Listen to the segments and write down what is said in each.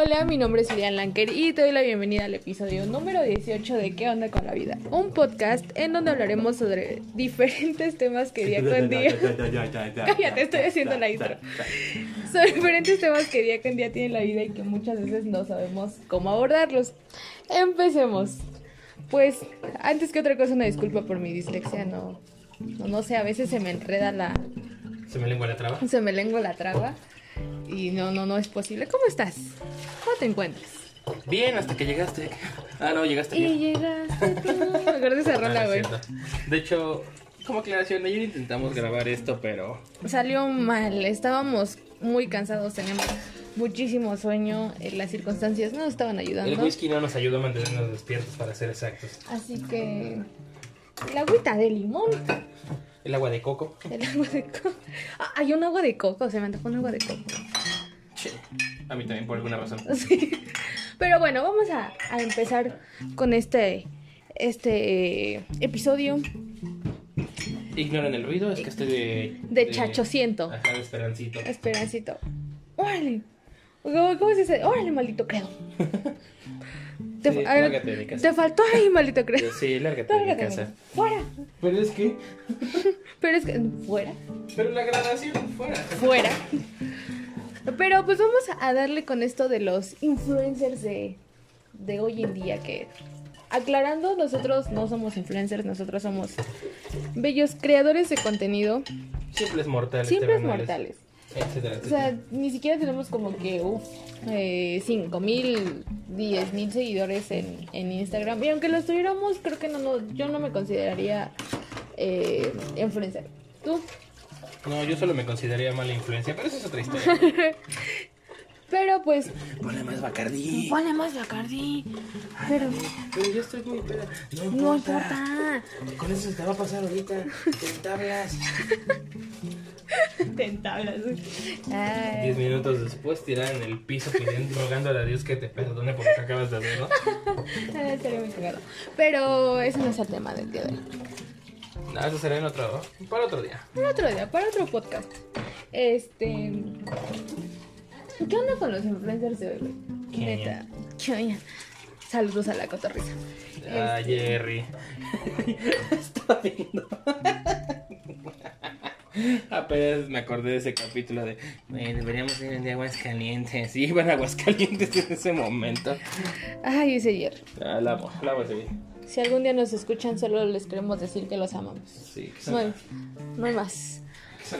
Hola, mi nombre es Ilian Lanker y te doy la bienvenida al episodio número 18 de ¿Qué onda con la vida? Un podcast en donde hablaremos sobre diferentes temas que día con día. Cállate, estoy haciendo la intro. Sobre diferentes temas que día con día tiene la vida y que muchas veces no sabemos cómo abordarlos. Empecemos. Pues, antes que otra cosa, una disculpa por mi dislexia, no. No, no sé, a veces se me enreda la. ¿Se me lengua la traba? Se me lengua la traba. Y no, no, no es posible. ¿Cómo estás? ¿Cómo te encuentras? Bien, hasta que llegaste. Ah, no, llegaste Y bien. llegaste tú. Me acuerdo de esa Ah, rola, güey. De hecho, como aclaración, ayer intentamos grabar esto, pero Salió mal. Estábamos muy cansados. Teníamos muchísimo sueño. eh, Las circunstancias no nos estaban ayudando. el whisky no nos ayudó a mantenernos despiertos, para ser exactos. Así que. La agüita de limón. El agua de coco. El agua de coco. Ah, hay un agua de coco. Se me antojó un agua de coco. Che, a mí también, por alguna razón. Sí. Pero bueno, vamos a, a empezar con este, este episodio Ignoren el ruido, es que estoy de... de chachociento. Ajá, de esperancito. Esperancito. Órale. ¿Cómo, cómo se dice? Órale, maldito credo. Te, Sí, a ver, lárgate de casa. te faltó ahí, maldito credo. Sí, lárgate de Lárgate, casa. Fuera. Pero es que... Pero es que. Fuera. Pero la grabación fuera. Fuera. Pero pues vamos a darle con esto de los influencers de, de hoy en día que. Aclarando, nosotros no somos influencers, nosotros somos bellos creadores de contenido, Simples mortales. simples terrenales, mortales. Etcétera, O sea, ni siquiera tenemos como que, uff, eh, 5 mil, 10 mil seguidores en, en Instagram. Y aunque los tuviéramos, creo que no, no yo no me consideraría eh, influencer. ¿Tú? No, yo solo me consideraría mala influencia, pero eso es otra historia. Pero pues, Ponle más Bacardí. ponle más Bacardi. Pero Pero yo estoy muy peda. No importa. no importa. Con eso se te va a pasar ahorita. Te tablas. Te entablas. Ay. Diez minutos después tirada en el piso pidiendo, rogándole a Dios que te perdone por lo que acabas de hacer, ¿no? Ah, estaría muy cagado. Pero ese no es el tema del día de hoy. No, eso será en otro, para otro día. Para otro día, para otro podcast. Este. ¿Qué onda con los influencers de hoy, güey? Neta. ¿Qué? Saludos a la cotorriza. Ah, Jerry. Estaba viendo. Apenas me acordé de ese capítulo de "Eh, deberíamos ir de Aguascalientes. Y iban a Aguascalientes en ese momento. Ay, ese ayer. Ah, la amo, la amo ese. Si algún día nos escuchan, solo les queremos decir que los amamos. Sí, que son, No hay, no hay más. son.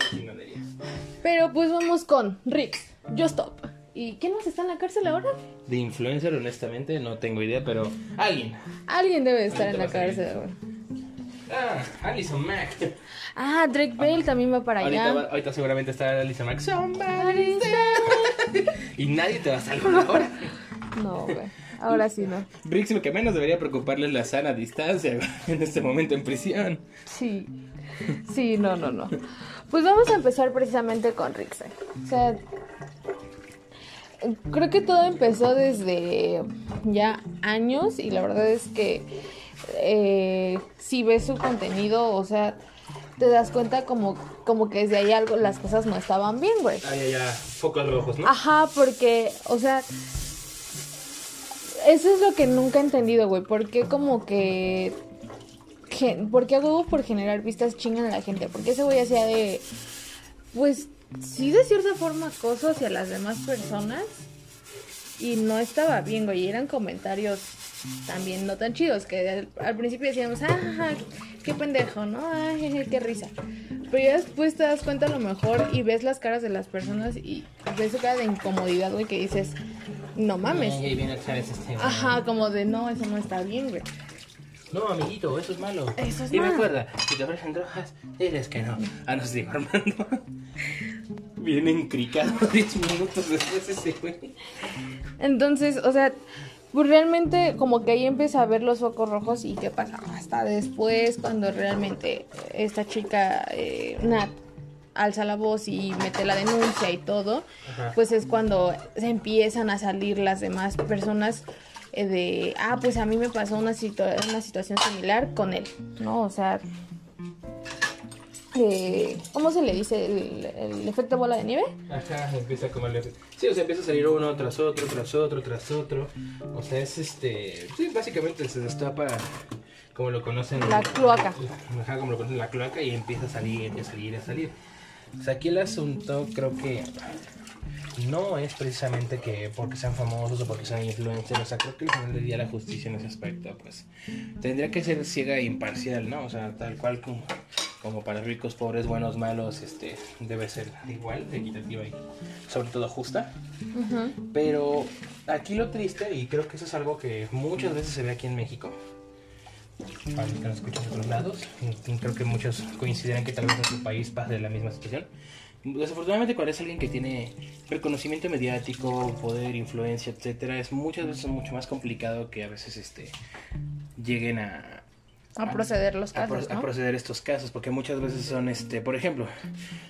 Pero pues vamos con Rick, Just Stop. ¿Y quién más está en la cárcel ahora? De influencer, honestamente, no tengo idea, pero alguien. Alguien debe estar en la cárcel. güey. Ah, Alison Mack. Ah, Drake Bell también va para Ahorita, allá. va- ahorita seguramente está. Somebody Somebody save- Y nadie te va a salvar ahora. No, güey. Ahora sí no. Brix, lo que menos debería preocuparle es la sana distancia en este momento en prisión. Sí. Sí, no, no, no. Pues vamos a empezar precisamente con Rickson. O sea, creo que todo empezó desde ya años y la verdad es que eh, si ves su contenido, o sea, te das cuenta como, como que desde ahí algo, las cosas no estaban bien, güey. Ah, ya, ya, focos rojos, ¿no? Ajá, porque, o sea, eso es lo que nunca he entendido, güey. ¿Por qué como que... gen- ¿Por qué a huevo por generar vistas chingan a la gente? ¿Por qué ese güey hacía de... Pues sí, de cierta forma acoso hacia las demás personas. Y no estaba bien, güey. Y eran comentarios también no tan chidos. Que al, al principio decíamos, ah, qué pendejo, ¿no? Ay, jeje, qué risa. Pero ya después te das cuenta a lo mejor y ves las caras de las personas y ves su cara de incomodidad, güey, que dices, no mames. Ay, ahí viene otra vez este. Ajá, como de no, eso no está bien, güey. No, amiguito, eso es malo. Eso es y malo. recuerda, si te ofrecen drogas, diles que no. Ah, no, digo Armando. Viene encricado 10 minutos después ese güey. Entonces, o sea, pues realmente como que ahí empieza a ver los focos rojos y qué pasa hasta después cuando realmente esta chica, eh, Nat, alza la voz y mete la denuncia y todo, Ajá. pues es cuando se empiezan a salir las demás personas eh, de, ah, pues a mí me pasó una, situa- una situación similar con él, ¿no? O sea, ¿cómo se le dice? El, el efecto bola de nieve. Ajá, empieza como el Sí, o sea, empieza a salir uno tras otro, tras otro, tras otro. O sea, es este. Sí, básicamente se destapa como lo conocen. La cloaca. Ajá, como lo conocen la cloaca y empieza a salir, a salir, a salir. O sea, aquí el asunto creo que no es precisamente que porque sean famosos o porque sean influencers, o sea, creo que al final del día la justicia en ese aspecto, pues, tendría que ser ciega e imparcial, ¿no? O sea, tal cual como, como para ricos, pobres, buenos, malos, este, debe ser igual, equitativa y sobre todo justa. Ujú. Pero aquí lo triste, y creo que eso es algo que muchas veces se ve aquí en México, para los que nos escuchan de otros lados, creo que muchos coincidirán que tal vez en su país pase la misma situación. Desafortunadamente cuando es alguien que tiene reconocimiento mediático, poder, influencia, etcétera, es muchas veces mucho más complicado que a veces este lleguen a A proceder los casos, a ¿no? proceder estos casos, porque muchas veces son, este, por ejemplo,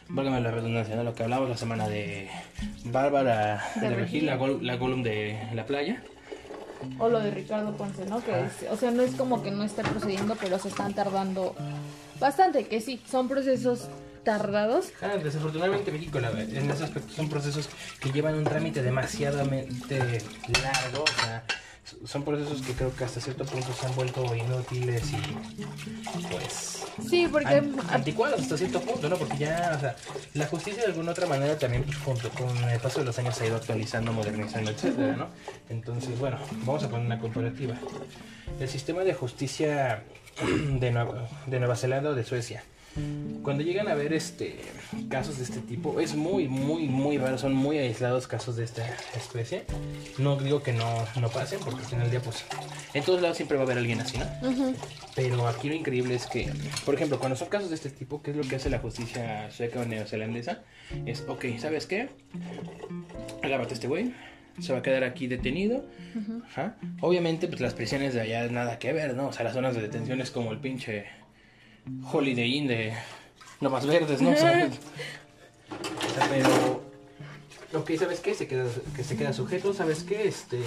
válgame la redundancia, ¿no? lo que hablamos la semana de Bárbara De de, Regil, la, gol- la de la playa. O lo de Ricardo Ponce, ¿no? Que es- o sea, no es como que no esté procediendo, pero se están tardando bastante, que sí, son procesos tardados. Ah, desafortunadamente México en ese aspecto son procesos que llevan un trámite demasiadamente largo, o sea, son procesos que creo que hasta cierto punto se han vuelto inútiles y pues Sí, porque an- anticuados hasta cierto punto, ¿no? Porque ya, o sea, la justicia de alguna otra manera también pues, junto con el paso de los años se ha ido actualizando, modernizando, etcétera, ¿no? Entonces, bueno, vamos a poner una comparativa. El sistema de justicia de Nueva, de Nueva Zelanda o de Suecia. Cuando llegan a ver este casos de este tipo, es muy, muy, muy raro, son muy aislados casos de esta especie. No digo que no, no pasen, porque al final del día, pues, en todos lados siempre va a haber alguien así, ¿no? Pero aquí lo increíble es que, por ejemplo, cuando son casos de este tipo, ¿qué es lo que hace la justicia sueca o neozelandesa? Es, ok, ¿sabes qué? Agárrate este güey, se va a quedar aquí detenido. Ajá. Obviamente, pues las prisiones de allá nada que ver, ¿no? O sea, las zonas de detención es como el pinche Holiday Inn de Lomas Verdes, ¿no? Pero Ok, ¿sabes qué? Se queda, que se queda sujeto, ¿sabes qué? Este,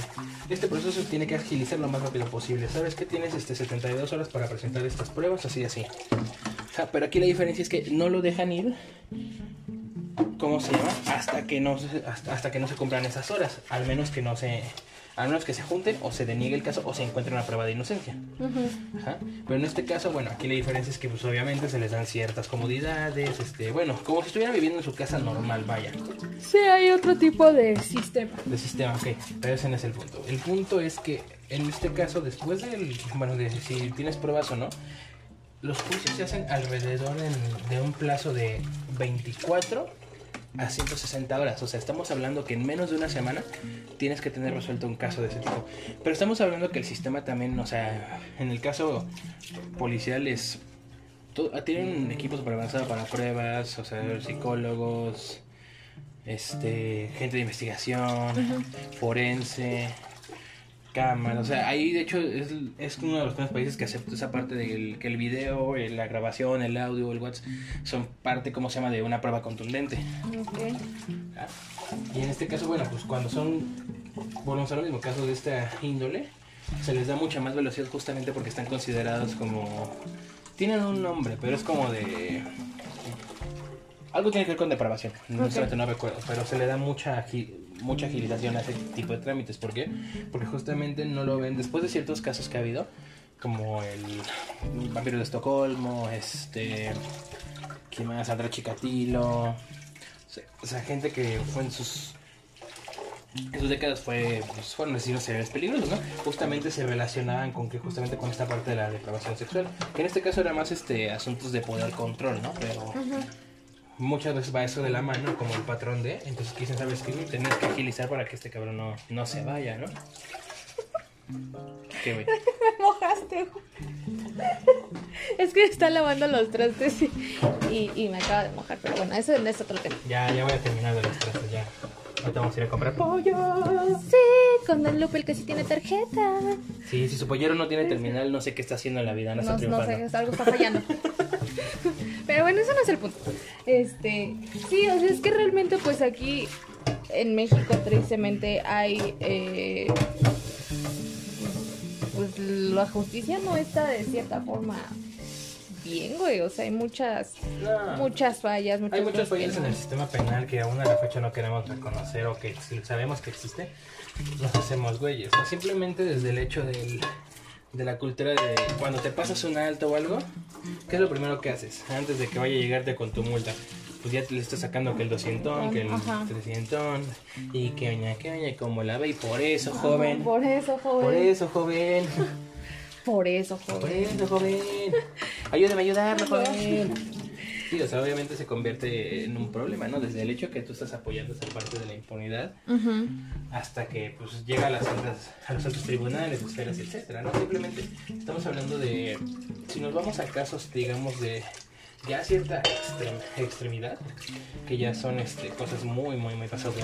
este proceso tiene que agilizar lo más rápido posible. ¿Sabes qué? Tienes este 72 horas para presentar estas pruebas, así, así. O sea, pero aquí la diferencia es que no lo dejan ir, ¿cómo se llama? Hasta que no se, hasta, hasta que no se cumplan esas horas. Al menos que no se, al menos que se junten o se deniegue el caso o se encuentre una prueba de inocencia. Ajá. Pero en este caso, bueno, aquí la diferencia es que pues obviamente se les dan ciertas comodidades, este, bueno, como si estuvieran viviendo en su casa normal, vaya. Sí, hay otro tipo de sistema. De sistema, ok, pero ese no es el punto. El punto es que en este caso, después del, bueno, de si tienes pruebas o no, los juicios se hacen alrededor en- de un plazo de 24 a 160 horas. O sea, estamos hablando que en menos de una semana tienes que tener resuelto un caso de ese tipo. Pero estamos hablando que el sistema también, o sea, en el caso policial es... to- Tienen un equipo super avanzado para pruebas, o sea, psicólogos, este, gente de investigación, forense, cámara, o sea, ahí de hecho es, es uno de los primeros países que acepta esa parte del que el video, la grabación, el audio, el WhatsApp son parte, ¿cómo se llama?, de una prueba contundente. Ok. ¿ah? Y en este caso, bueno, pues cuando son, volvemos a lo mismo, casos de esta índole, se les da mucha más velocidad justamente porque están considerados como... Tienen un nombre, pero es como de... Algo tiene que ver con depravación, no, Ok. solamente no recuerdo, pero se le da mucha, mucha agilización a ese tipo de trámites. ¿Por qué? Porque justamente no lo ven después de ciertos casos que ha habido, como el vampiro de Estocolmo, este... ¿Quién más? Sandra Chikatilo. O sea, o sea, gente que fue en sus en sus décadas fue pues, fueron asesinos seriales peligrosos, ¿no? Justamente se relacionaban con que justamente con esta parte de la depravación sexual, que en este caso era más este asuntos de poder control, ¿no? Pero muchas veces va eso de la mano como el patrón de, entonces dicen, ¿sabes qué? Tenés que agilizar para que este cabrón no, no se vaya, ¿no? ¿Qué güey? Me mojaste. Es que está lavando los trastes y, y, y me acaba de mojar. Pero bueno, eso es otro tema. Ya, ya voy a terminar de los trastes, ya. Ahorita vamos a ir a comprar pollo. Sí, con Don Lupe el que sí tiene tarjeta. Sí, si su pollero no tiene terminal, no sé qué está haciendo en la vida, no, No, está no sé, algo está fallando. Pero bueno, eso no es el punto. Este, sí, o sea, es que realmente pues aquí en México tristemente hay eh, pues la justicia no está de cierta forma bien, güey. O sea, hay muchas, No. muchas fallas, muchas Hay muchas fallas en el sistema penal que aún a la fecha no queremos reconocer o que sabemos que existe, nos hacemos güeyes. O simplemente desde el hecho del, de la cultura de cuando te pasas un alto o algo, ¿qué es lo primero que haces? Antes de que vaya a llegarte con tu multa. Pues ya te le estás sacando que el 200, que el Ajá. 300 y que oña, que oña, como la ve. Y por eso, joven. Por eso, joven. Por eso, joven. Por eso, Por joven. eso, joven. Ayúdame a ayudarme, joven. Sí, o sea, obviamente se convierte en un problema, ¿no? Desde el hecho que tú estás apoyando esa parte de la impunidad hasta que pues llega a las altas, a los altos tribunales, esferas, etcétera, ¿no? Simplemente estamos hablando de si nos vamos a casos, digamos, de ya cierta extrem- extremidad, que ya son este, cosas muy, muy, muy pasadas.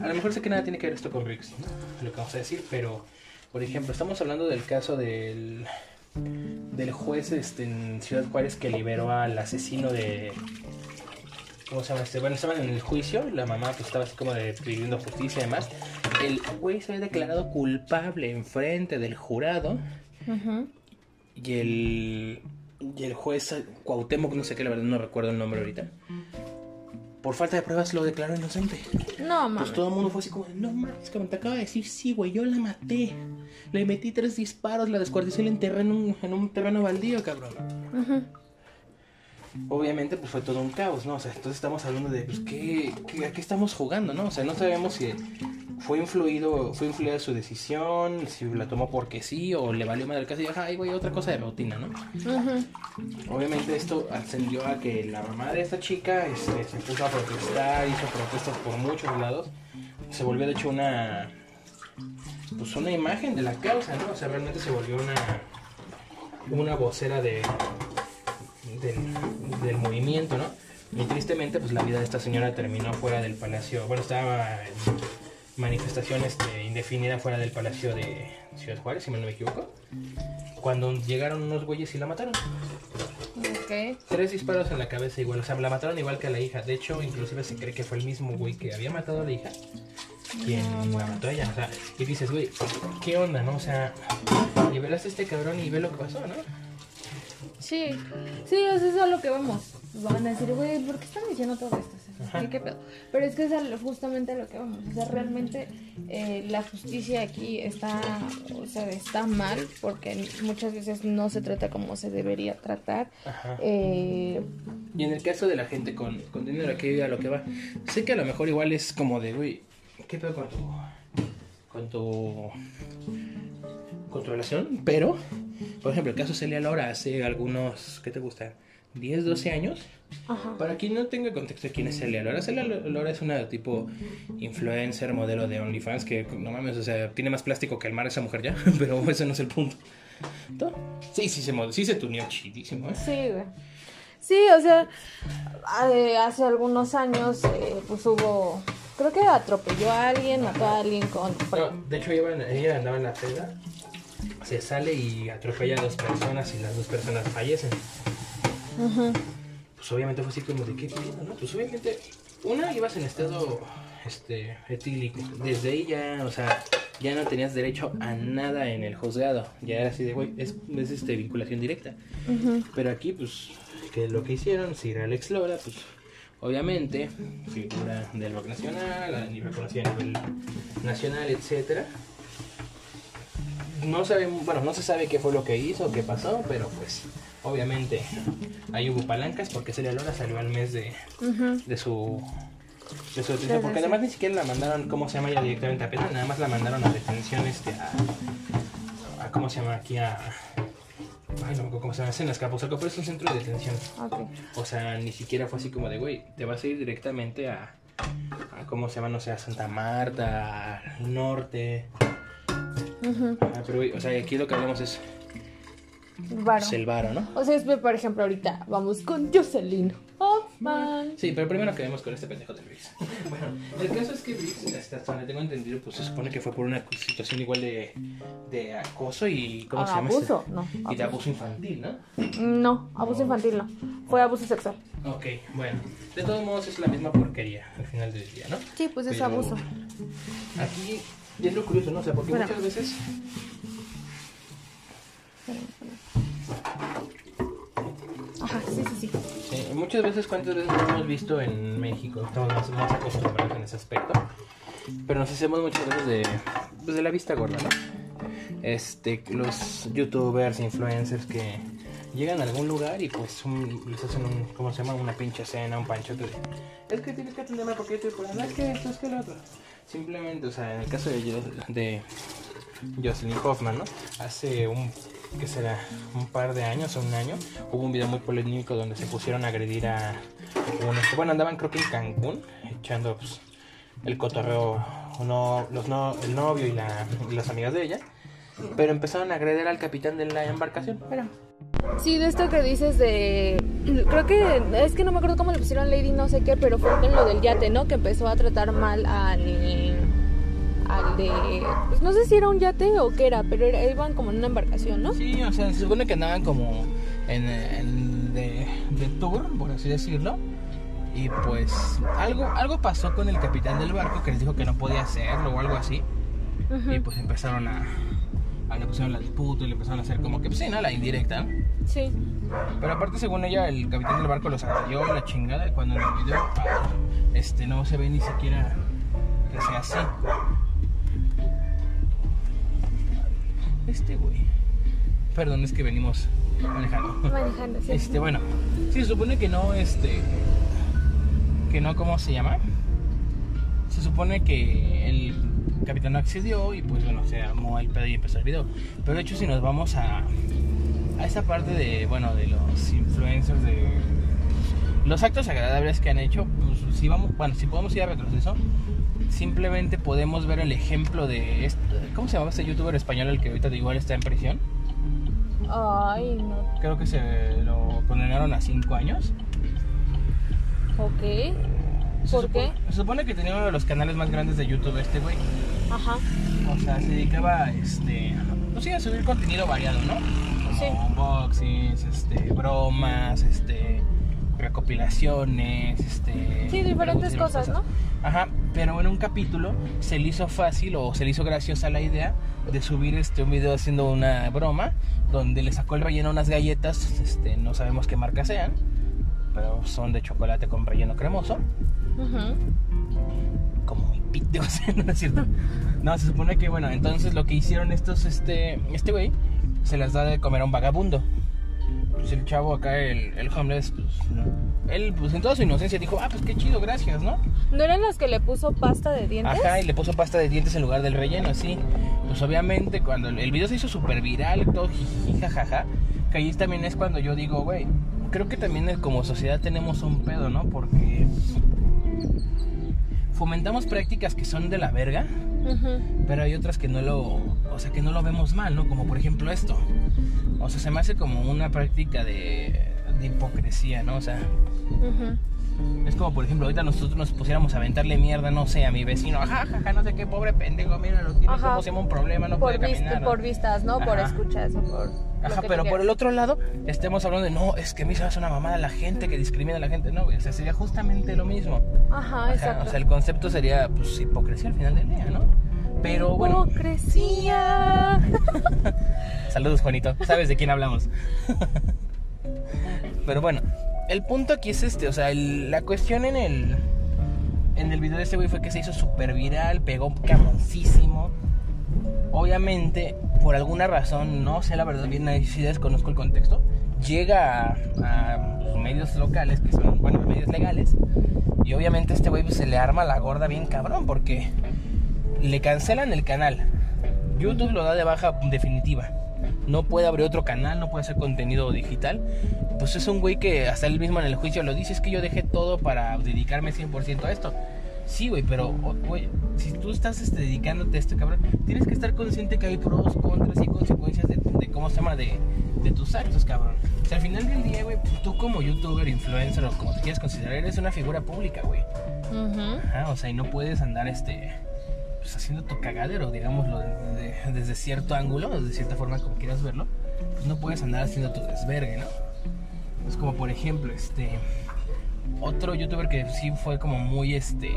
A lo mejor sé que nada tiene que ver esto con Riggs, ¿no? lo que vamos a decir, pero por ejemplo, estamos hablando del caso del del juez este, en Ciudad Juárez que liberó al asesino de ¿Cómo se llama este? Bueno, estaban en el juicio, la mamá pues estaba así como de pidiendo justicia y demás. El güey se había declarado culpable en frente del jurado y el, y el juez Cuauhtémoc, no sé qué, la verdad no recuerdo el nombre ahorita. Por falta de pruebas lo declaró inocente. No, Pues mames. todo el mundo fue así como, no mames, como te acaba de decir, sí, güey, yo la maté. Le metí tres disparos, la descuarticé y la enterré en un, en un terreno baldío, cabrón. Ujú. Obviamente pues fue todo un caos, ¿no? O sea, entonces estamos hablando de, pues, ¿qué, qué, a qué estamos jugando, no? O sea, no sabemos si fue influido, fue influida su decisión, si la tomó porque sí, o le valió madre el caso y dijo, ay, güey, otra cosa de rutina, ¿no? Obviamente esto ascendió a que la mamá de esta chica este, se puso a protestar, hizo protestas por muchos lados, se volvió de hecho una, pues una imagen de la causa, ¿no? O sea, realmente se volvió una, una vocera de, del, del movimiento, ¿no? Y tristemente, pues la vida de esta señora terminó fuera del palacio, bueno, estaba en manifestación este, indefinida fuera del palacio de Ciudad Juárez, si mal no me equivoco, cuando llegaron unos güeyes y la mataron. Ok. Tres disparos en la cabeza igual, o sea, la mataron igual que a la hija. De hecho, inclusive se cree que fue el mismo güey que había matado a la hija quien la mató a ella. O sea, y dices, güey, ¿qué onda, no? O sea, liberaste a este cabrón y ve lo que pasó, ¿no? Sí, sí, eso es a lo que vamos. Van a decir, güey, ¿por qué están diciendo todo esto? ¿Qué, qué pedo? Pero es que es justamente a lo que vamos. O sea, realmente eh, la justicia aquí está, o sea, está mal porque muchas veces no se trata como se debería tratar. Ajá. Eh, Y en el caso de la gente con, con dinero, aquí a lo que va. Sé que a lo mejor igual es como de, güey, ¿qué pedo con tu. con tu. con tu relación? Pero, por ejemplo, el caso de Celia Lora hace algunos. ¿qué te gusta? 10, 12 años. ajá. Para quien no tenga contexto de quién es Celia Lora, Celia Lora es una tipo influencer, modelo de OnlyFans que no mames, o sea, tiene más plástico que el mar esa mujer ya, pero ese no es el punto. ¿No? Sí, sí se, sí se tuneó chidísimo, ¿eh? Sí, güey. Sí, o sea, hace algunos años, eh, pues hubo, creo que atropelló a alguien, mató a alguien con... No, de hecho ella, ella andaba en la peda, se sale y atropella a dos personas y las dos personas fallecen. Pues obviamente fue así como de qué pedo, ¿no? Pues obviamente, una ibas en estado este etílico. Desde ahí ya, o sea, ya no tenías derecho a nada en el juzgado. Ya era así de, güey, es, es este vinculación directa. Pero aquí, pues, que lo que hicieron, Sir Alex Lora, pues, obviamente, figura del rock nacional, ni reconocida a nivel nacional, etcétera. No sabemos, bueno, no se sabe qué fue lo que hizo, qué pasó, pero pues, obviamente, ahí hubo palancas porque Celia Lora salió al mes de, de su de su detención, porque además ni siquiera la mandaron, ¿cómo se llama ya directamente a penal? Nada más la mandaron a detención, este, a, a ¿cómo se llama aquí? A, ay, no me acuerdo cómo se llama, es en Azcapotzalco, pero es un centro de detención. O sea, ni siquiera fue así como de, güey, te vas a ir directamente a, a ¿cómo se llama? No sé, a Santa Marta, al norte. Ujú. Ah, pero, o sea, aquí lo que hablamos es Varo. Selvaro, ¿no? O sea, es, por ejemplo, ahorita vamos con Jocelyn Hoffman. Sí, pero primero quedemos con este pendejo de Briggs. bueno, el caso es que Briggs, hasta donde tengo entendido, pues se supone que fue por una situación igual de, de acoso y. ¿Cómo se llama? Abuso, este? no, Y de abuso. abuso infantil, ¿no? No, abuso infantil no. Fue abuso sexual. Ok, bueno. De todos modos es la misma porquería al final del día, ¿no? Sí, pues es Pero abuso. Aquí y es lo curioso, ¿no? O sea, porque muchas veces. muchas veces, ¿cuántas veces nos hemos visto en México? Estamos más, más acostumbrados en ese aspecto. Pero nos hacemos muchas veces de, pues, de la vista gorda, ¿no? Este, los youtubers, influencers que llegan a algún lugar y pues un- les hacen un, ¿cómo se llama? Una pinche cena, un panchote de, es que tienes que atenderme porque yo estoy por no es que esto, es que lo otro. Simplemente, o sea, en el caso de, de Jocelyn Hoffman, ¿no? Hace un, ¿qué será? Un par de años o un año, hubo un video muy polémico donde se pusieron a agredir a unos, bueno, andaban creo que en Cancún, echando pues, el cotorreo, no, los no, el novio y, la, y las amigas de ella, pero empezaron a agredir al capitán de la embarcación. Pero, Sí, de esto que dices de... Creo que... Es que no me acuerdo cómo le pusieron Lady no sé qué, pero fue en lo del yate, ¿no? Que empezó a tratar mal al... Al de... Pues no sé si era un yate o qué era, pero era- iban como en una embarcación, ¿no? Sí, o sea, se supone que andaban como en, en- de, de tour, por así decirlo. Y pues algo, algo pasó con el capitán del barco que les dijo que no podía hacerlo o algo así. Y pues empezaron a, a le pusieron la disputa y le empezaron a hacer como que, pues sí, ¿no? La indirecta, ¿no? Sí. Pero aparte, según ella, el capitán del barco los agredió la chingada. Y cuando en el video, ah, este, no se ve ni siquiera que sea así. Este güey. Perdón, es que venimos manejando. Manejando, sí. Este, bueno, sí, se supone que no, este. Que no, ¿cómo se llama? Se supone que el capitán no accedió y pues bueno, se armó el pedo y empezó el video. Pero de hecho, si nos vamos a. A esa parte de, bueno, de los influencers, de. Los actos agradables que han hecho, pues si vamos, bueno, si podemos ir a retroceso, simplemente podemos ver el ejemplo de este, ¿cómo se llamaba este youtuber español el que ahorita igual está en prisión? Ay, no. Creo que se lo condenaron a 5 años. Ok. Se ¿Por qué? Se supone que tenía uno de los canales más grandes de YouTube este güey. Ajá. O sea, se dedicaba a, este, pues sí, a subir contenido variado, ¿no? Como Sí. unboxings, este, bromas, este, recopilaciones, este... Sí, diferentes cosas, ¿no? Ajá, pero en un capítulo se le hizo fácil o se le hizo graciosa la idea de subir este un video haciendo una broma donde le sacó el relleno a unas galletas, este, no sabemos qué marca sean, pero son de chocolate con relleno cremoso mi pito, o sea, no es cierto. No, se supone que, bueno, entonces lo que hicieron estos, este, este güey, se las da de comer a un vagabundo. Pues el chavo acá, el, el homeless, pues, no. él, pues en toda su inocencia dijo, ah, pues qué chido, gracias, ¿no? ¿No eran los que le puso pasta de dientes? Ajá, y le puso pasta de dientes en lugar del relleno, así. Pues obviamente, cuando el el video se hizo súper viral, todo jiji, jajaja, que ahí también es cuando yo digo, güey, creo que también eh, como sociedad tenemos un pedo, ¿no? Porque fomentamos prácticas que son de la verga, pero hay otras que no lo, o sea, que no lo vemos mal, ¿no? Como por ejemplo esto. O sea, se me hace como una práctica de, de hipocresía, ¿no? O sea, Ujú. es como por ejemplo, ahorita nosotros nos pusiéramos a aventarle mierda, no sé, a mi vecino, jajaja, no sé qué, pobre pendejo, mira, lo tiene Ajá. como se llama un problema, no por, puede caminar. por vistas, ¿no? Por Ajá. escuchas o por... Ajá, pero por el otro lado, estemos hablando de, no, es que a mí se me hace una mamada la gente que discrimina a la gente, no, güey, o sea, sería justamente lo mismo. Ajá, Ajá, exacto. o sea, el concepto sería, pues, hipocresía al final del día, ¿no? Pero bueno, Hipocresía. Saludos, Juanito. ¿Sabes de quién hablamos? Pero bueno, el punto aquí es este, o sea, el- la cuestión en el en el video de este güey fue que se hizo súper viral, pegó camoncísimo. Obviamente, por alguna razón, no sé la verdad bien, ahí sí desconozco el contexto, llega a, medios locales, que son, bueno, medios legales, y obviamente este güey pues, se le arma la gorda bien cabrón, porque le cancelan el canal. YouTube lo da de baja definitiva. No puede abrir otro canal, no puede hacer contenido digital. Pues es un güey que hasta él mismo en el juicio lo dice, es que yo dejé todo para dedicarme 100% a esto. Sí, güey, pero, güey, si tú estás este, dedicándote a esto, cabrón, tienes que estar consciente que hay pros, contras y consecuencias de, de cómo se llama, de, de tus actos, cabrón. O sea, al final del día, güey, tú como youtuber, influencer o como te quieras considerar, eres una figura pública, güey. Ujú. Ajá, o sea, y no puedes andar este pues haciendo tu cagadero, digámoslo, de- desde cierto ángulo, desde cierta forma como quieras verlo, pues no puedes andar haciendo tu desvergue, ¿no? Es como por ejemplo, este otro youtuber que sí fue como muy este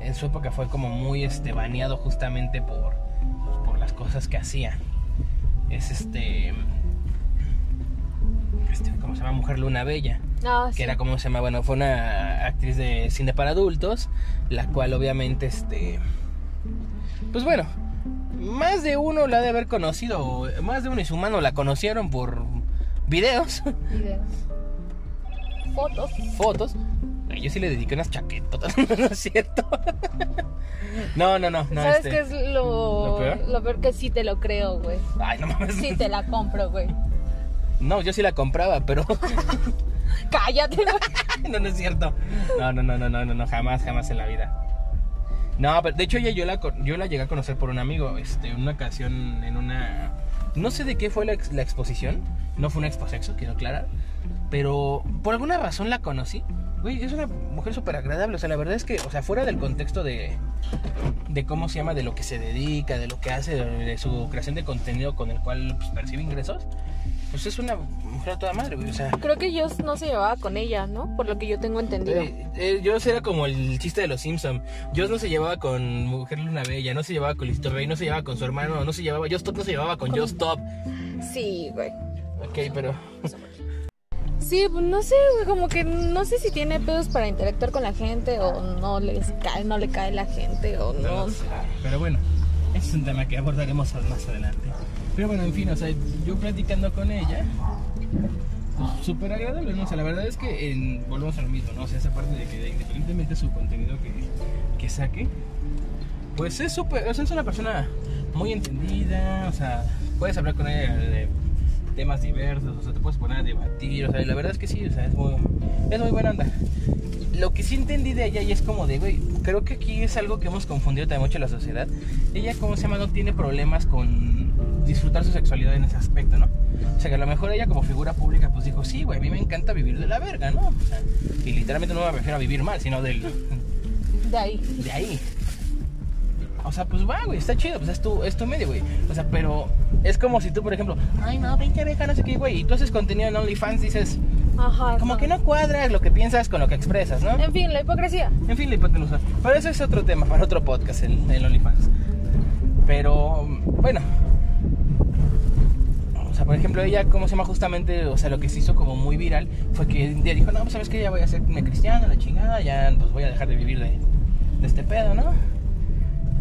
en su época fue como muy este baneado justamente por por las cosas que hacía. Es este este ¿cómo se llama? Mujer Luna Bella. Ah, que sí. era como se llama, bueno, fue una actriz de cine para adultos, la cual obviamente este pues bueno, más de uno la ha de haber conocido, más de uno y su mano la conocieron por videos, Videos. Fotos. fotos. Yo sí le dediqué unas chaquetas, ¿no es cierto? No, no, no, no. ¿Sabes este- qué es lo, ¿Lo peor? lo peor que sí te lo creo, güey? Ay, no mames. Sí te la compro, güey. No, yo sí la compraba, pero Cállate, güey. no, no es cierto. No, no, no, no, no, no, jamás, jamás en la vida. No, pero de hecho ella yo la, yo la llegué a conocer por un amigo, este, en una ocasión en una... No sé de qué fue la, ex- la exposición, no fue un exposexo, quiero aclarar, pero por alguna razón la conocí. Güey, es una mujer súper agradable, o sea, la verdad es que, o sea, fuera del contexto de, de cómo se llama, de lo que se dedica, de lo que hace, de, de su creación de contenido con el cual pues, percibe ingresos, pues es una mujer a toda madre, güey, o sea... Creo que yo no se llevaba con ella, ¿no? Por lo que yo tengo entendido. Eh, eh, Joss era como el chiste de los Simpson. Joss no se llevaba con Mujer Luna Bella, no se llevaba con Listo Rey, no se llevaba con su hermano, no se llevaba, Joss Top no se llevaba con Joss Top. Sí, güey. Ok, pero Sí, pues no sé, güey, como que no sé si tiene pedos para interactuar con la gente o no les cae, no le cae la gente o no. pero bueno, ese es un tema que abordaremos más adelante. Pero bueno, en fin, o sea, yo platicando con ella, pues, súper agradable, ¿no? O sea, la verdad es que volvemos a lo mismo, ¿no? O sea, esa parte de que independientemente de su contenido que, que saque, pues es súper, o sea, es una persona muy entendida, o sea, puedes hablar con ella de temas diversos, o sea, te puedes poner a debatir, o sea, la verdad es que sí, o sea, es muy, es muy buena onda. Lo que sí entendí de ella y es como de, güey, creo que aquí es algo que hemos confundido también mucho la sociedad. Ella, como se llama, no tiene problemas con disfrutar su sexualidad en ese aspecto, ¿no? O sea, que a lo mejor ella como figura pública pues dijo, sí, güey, a mí me encanta vivir de la verga, ¿no? O sea, y literalmente no me refiero a vivir mal, sino del, De ahí. de ahí. O sea, pues va, güey, está chido, pues es tu, es tu medio, güey. O sea, pero es como si tú, por ejemplo, ay, no, pinche vieja, no sé qué, güey, y tú haces contenido en OnlyFans, dices, Ajá. como ajá. que no cuadra lo que piensas con lo que expresas, ¿no? En fin, la hipocresía. En fin, la hipotenusa. Pero eso es otro tema, para otro podcast, el, el OnlyFans. Pero, bueno. Sea, por ejemplo, ella, ¿cómo se llama justamente? O sea, lo que se hizo como muy viral fue que un día dijo, no, pues sabes que ya voy a hacerme cristiana, la chingada, ya pues voy a dejar de vivir de, de este pedo, ¿no?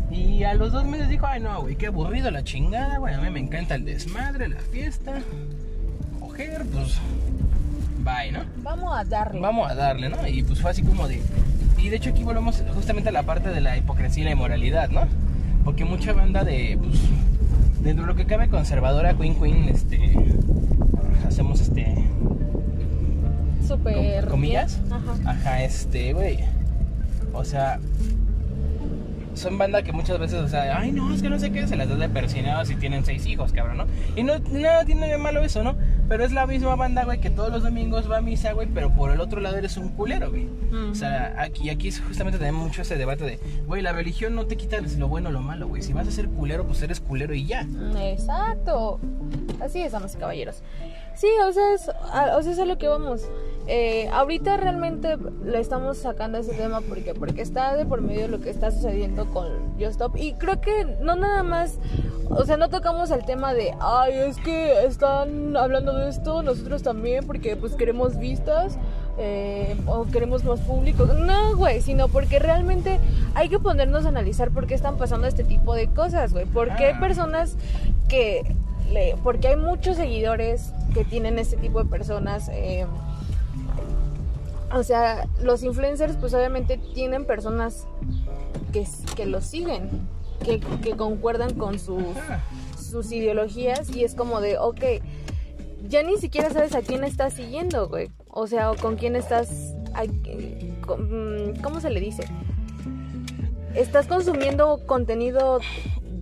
Y a los dos meses dijo, ay no, güey, qué aburrido la chingada, güey, a mí me encanta el desmadre, la fiesta, coger, pues, bye, ¿no? Vamos a darle. vamos a darle, ¿no? Y pues fue así como de... Y de hecho aquí volvemos justamente a la parte de la hipocresía y la inmoralidad, ¿no? Porque mucha banda de, pues, dentro de lo que cabe conservadora, Queen Queen, este... Hacemos este... Súper. com- comillas. Ajá. Ajá, este, güey. O sea... Son banda que muchas veces, o sea, ay no, es que no sé qué, se las da de persinados y tienen seis hijos, cabrón, ¿no? Y no, nada tiene de malo eso, ¿no? Pero es la misma banda, güey, que todos los domingos va a misa, güey, pero por el otro lado eres un culero, güey. O sea, aquí, aquí es justamente tenemos mucho ese debate de, güey, la religión no te quita lo bueno o lo malo, güey. Si vas a ser culero, pues eres culero y ya. Exacto. Así es, damas y caballeros. Sí, o sea, es, o sea, es a lo que vamos. Eh, ahorita realmente le estamos sacando ese tema porque porque está de por medio lo que está sucediendo con Just Stop y creo que no nada más, o sea, no tocamos el tema de, ay, es que están hablando de esto, nosotros también porque pues queremos vistas eh, o queremos más público. No, güey, sino porque realmente hay que ponernos a analizar por qué están pasando este tipo de cosas, güey. Porque hay Ah. personas que... Le, porque hay muchos seguidores que tienen este tipo de personas. eh, o sea, los influencers pues obviamente tienen personas que, que los siguen, que, que concuerdan con sus, sus ideologías y es como de, ok, ya ni siquiera sabes a quién estás siguiendo, güey. O sea, o con quién estás... a- con- mm, ¿Cómo se le dice? Estás consumiendo contenido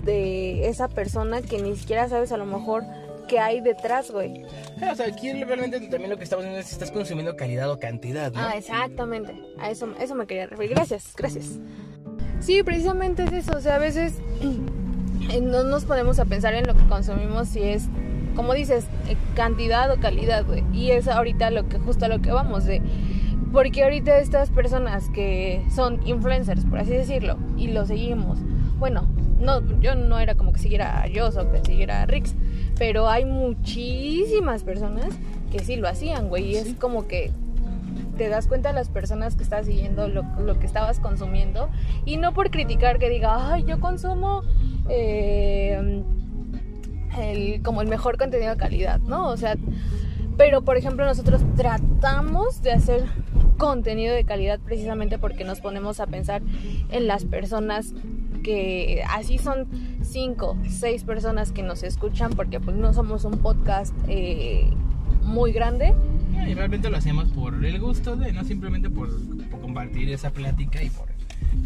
de esa persona que ni siquiera sabes a lo mejor qué hay detrás, güey. O sea, aquí realmente también lo que estamos viendo es si estás consumiendo calidad o cantidad, ¿no? Ah, exactamente. A eso, eso me quería referir. Gracias, gracias. Sí, precisamente es eso. O sea, a veces eh, no nos ponemos a pensar en lo que consumimos si es, como dices, eh, cantidad o calidad, güey. Y es ahorita lo que, justo a lo que vamos de... Porque ahorita estas personas que son influencers, por así decirlo, y lo seguimos. Bueno, no, yo no era como que siguiera a Joss o que siguiera a Rix, pero hay muchísimas personas que sí lo hacían, güey. Y es como que te das cuenta de las personas que estás siguiendo, lo, lo que estabas consumiendo. Y no por criticar que diga, ay, yo consumo eh, el, como el mejor contenido de calidad, ¿no? O sea, pero por ejemplo nosotros tratamos de hacer contenido de calidad precisamente porque nos ponemos a pensar en las personas que así son cinco, seis personas que nos escuchan porque pues no somos un podcast eh, muy grande. Y realmente lo hacemos por el gusto de, no simplemente por, por compartir esa plática y por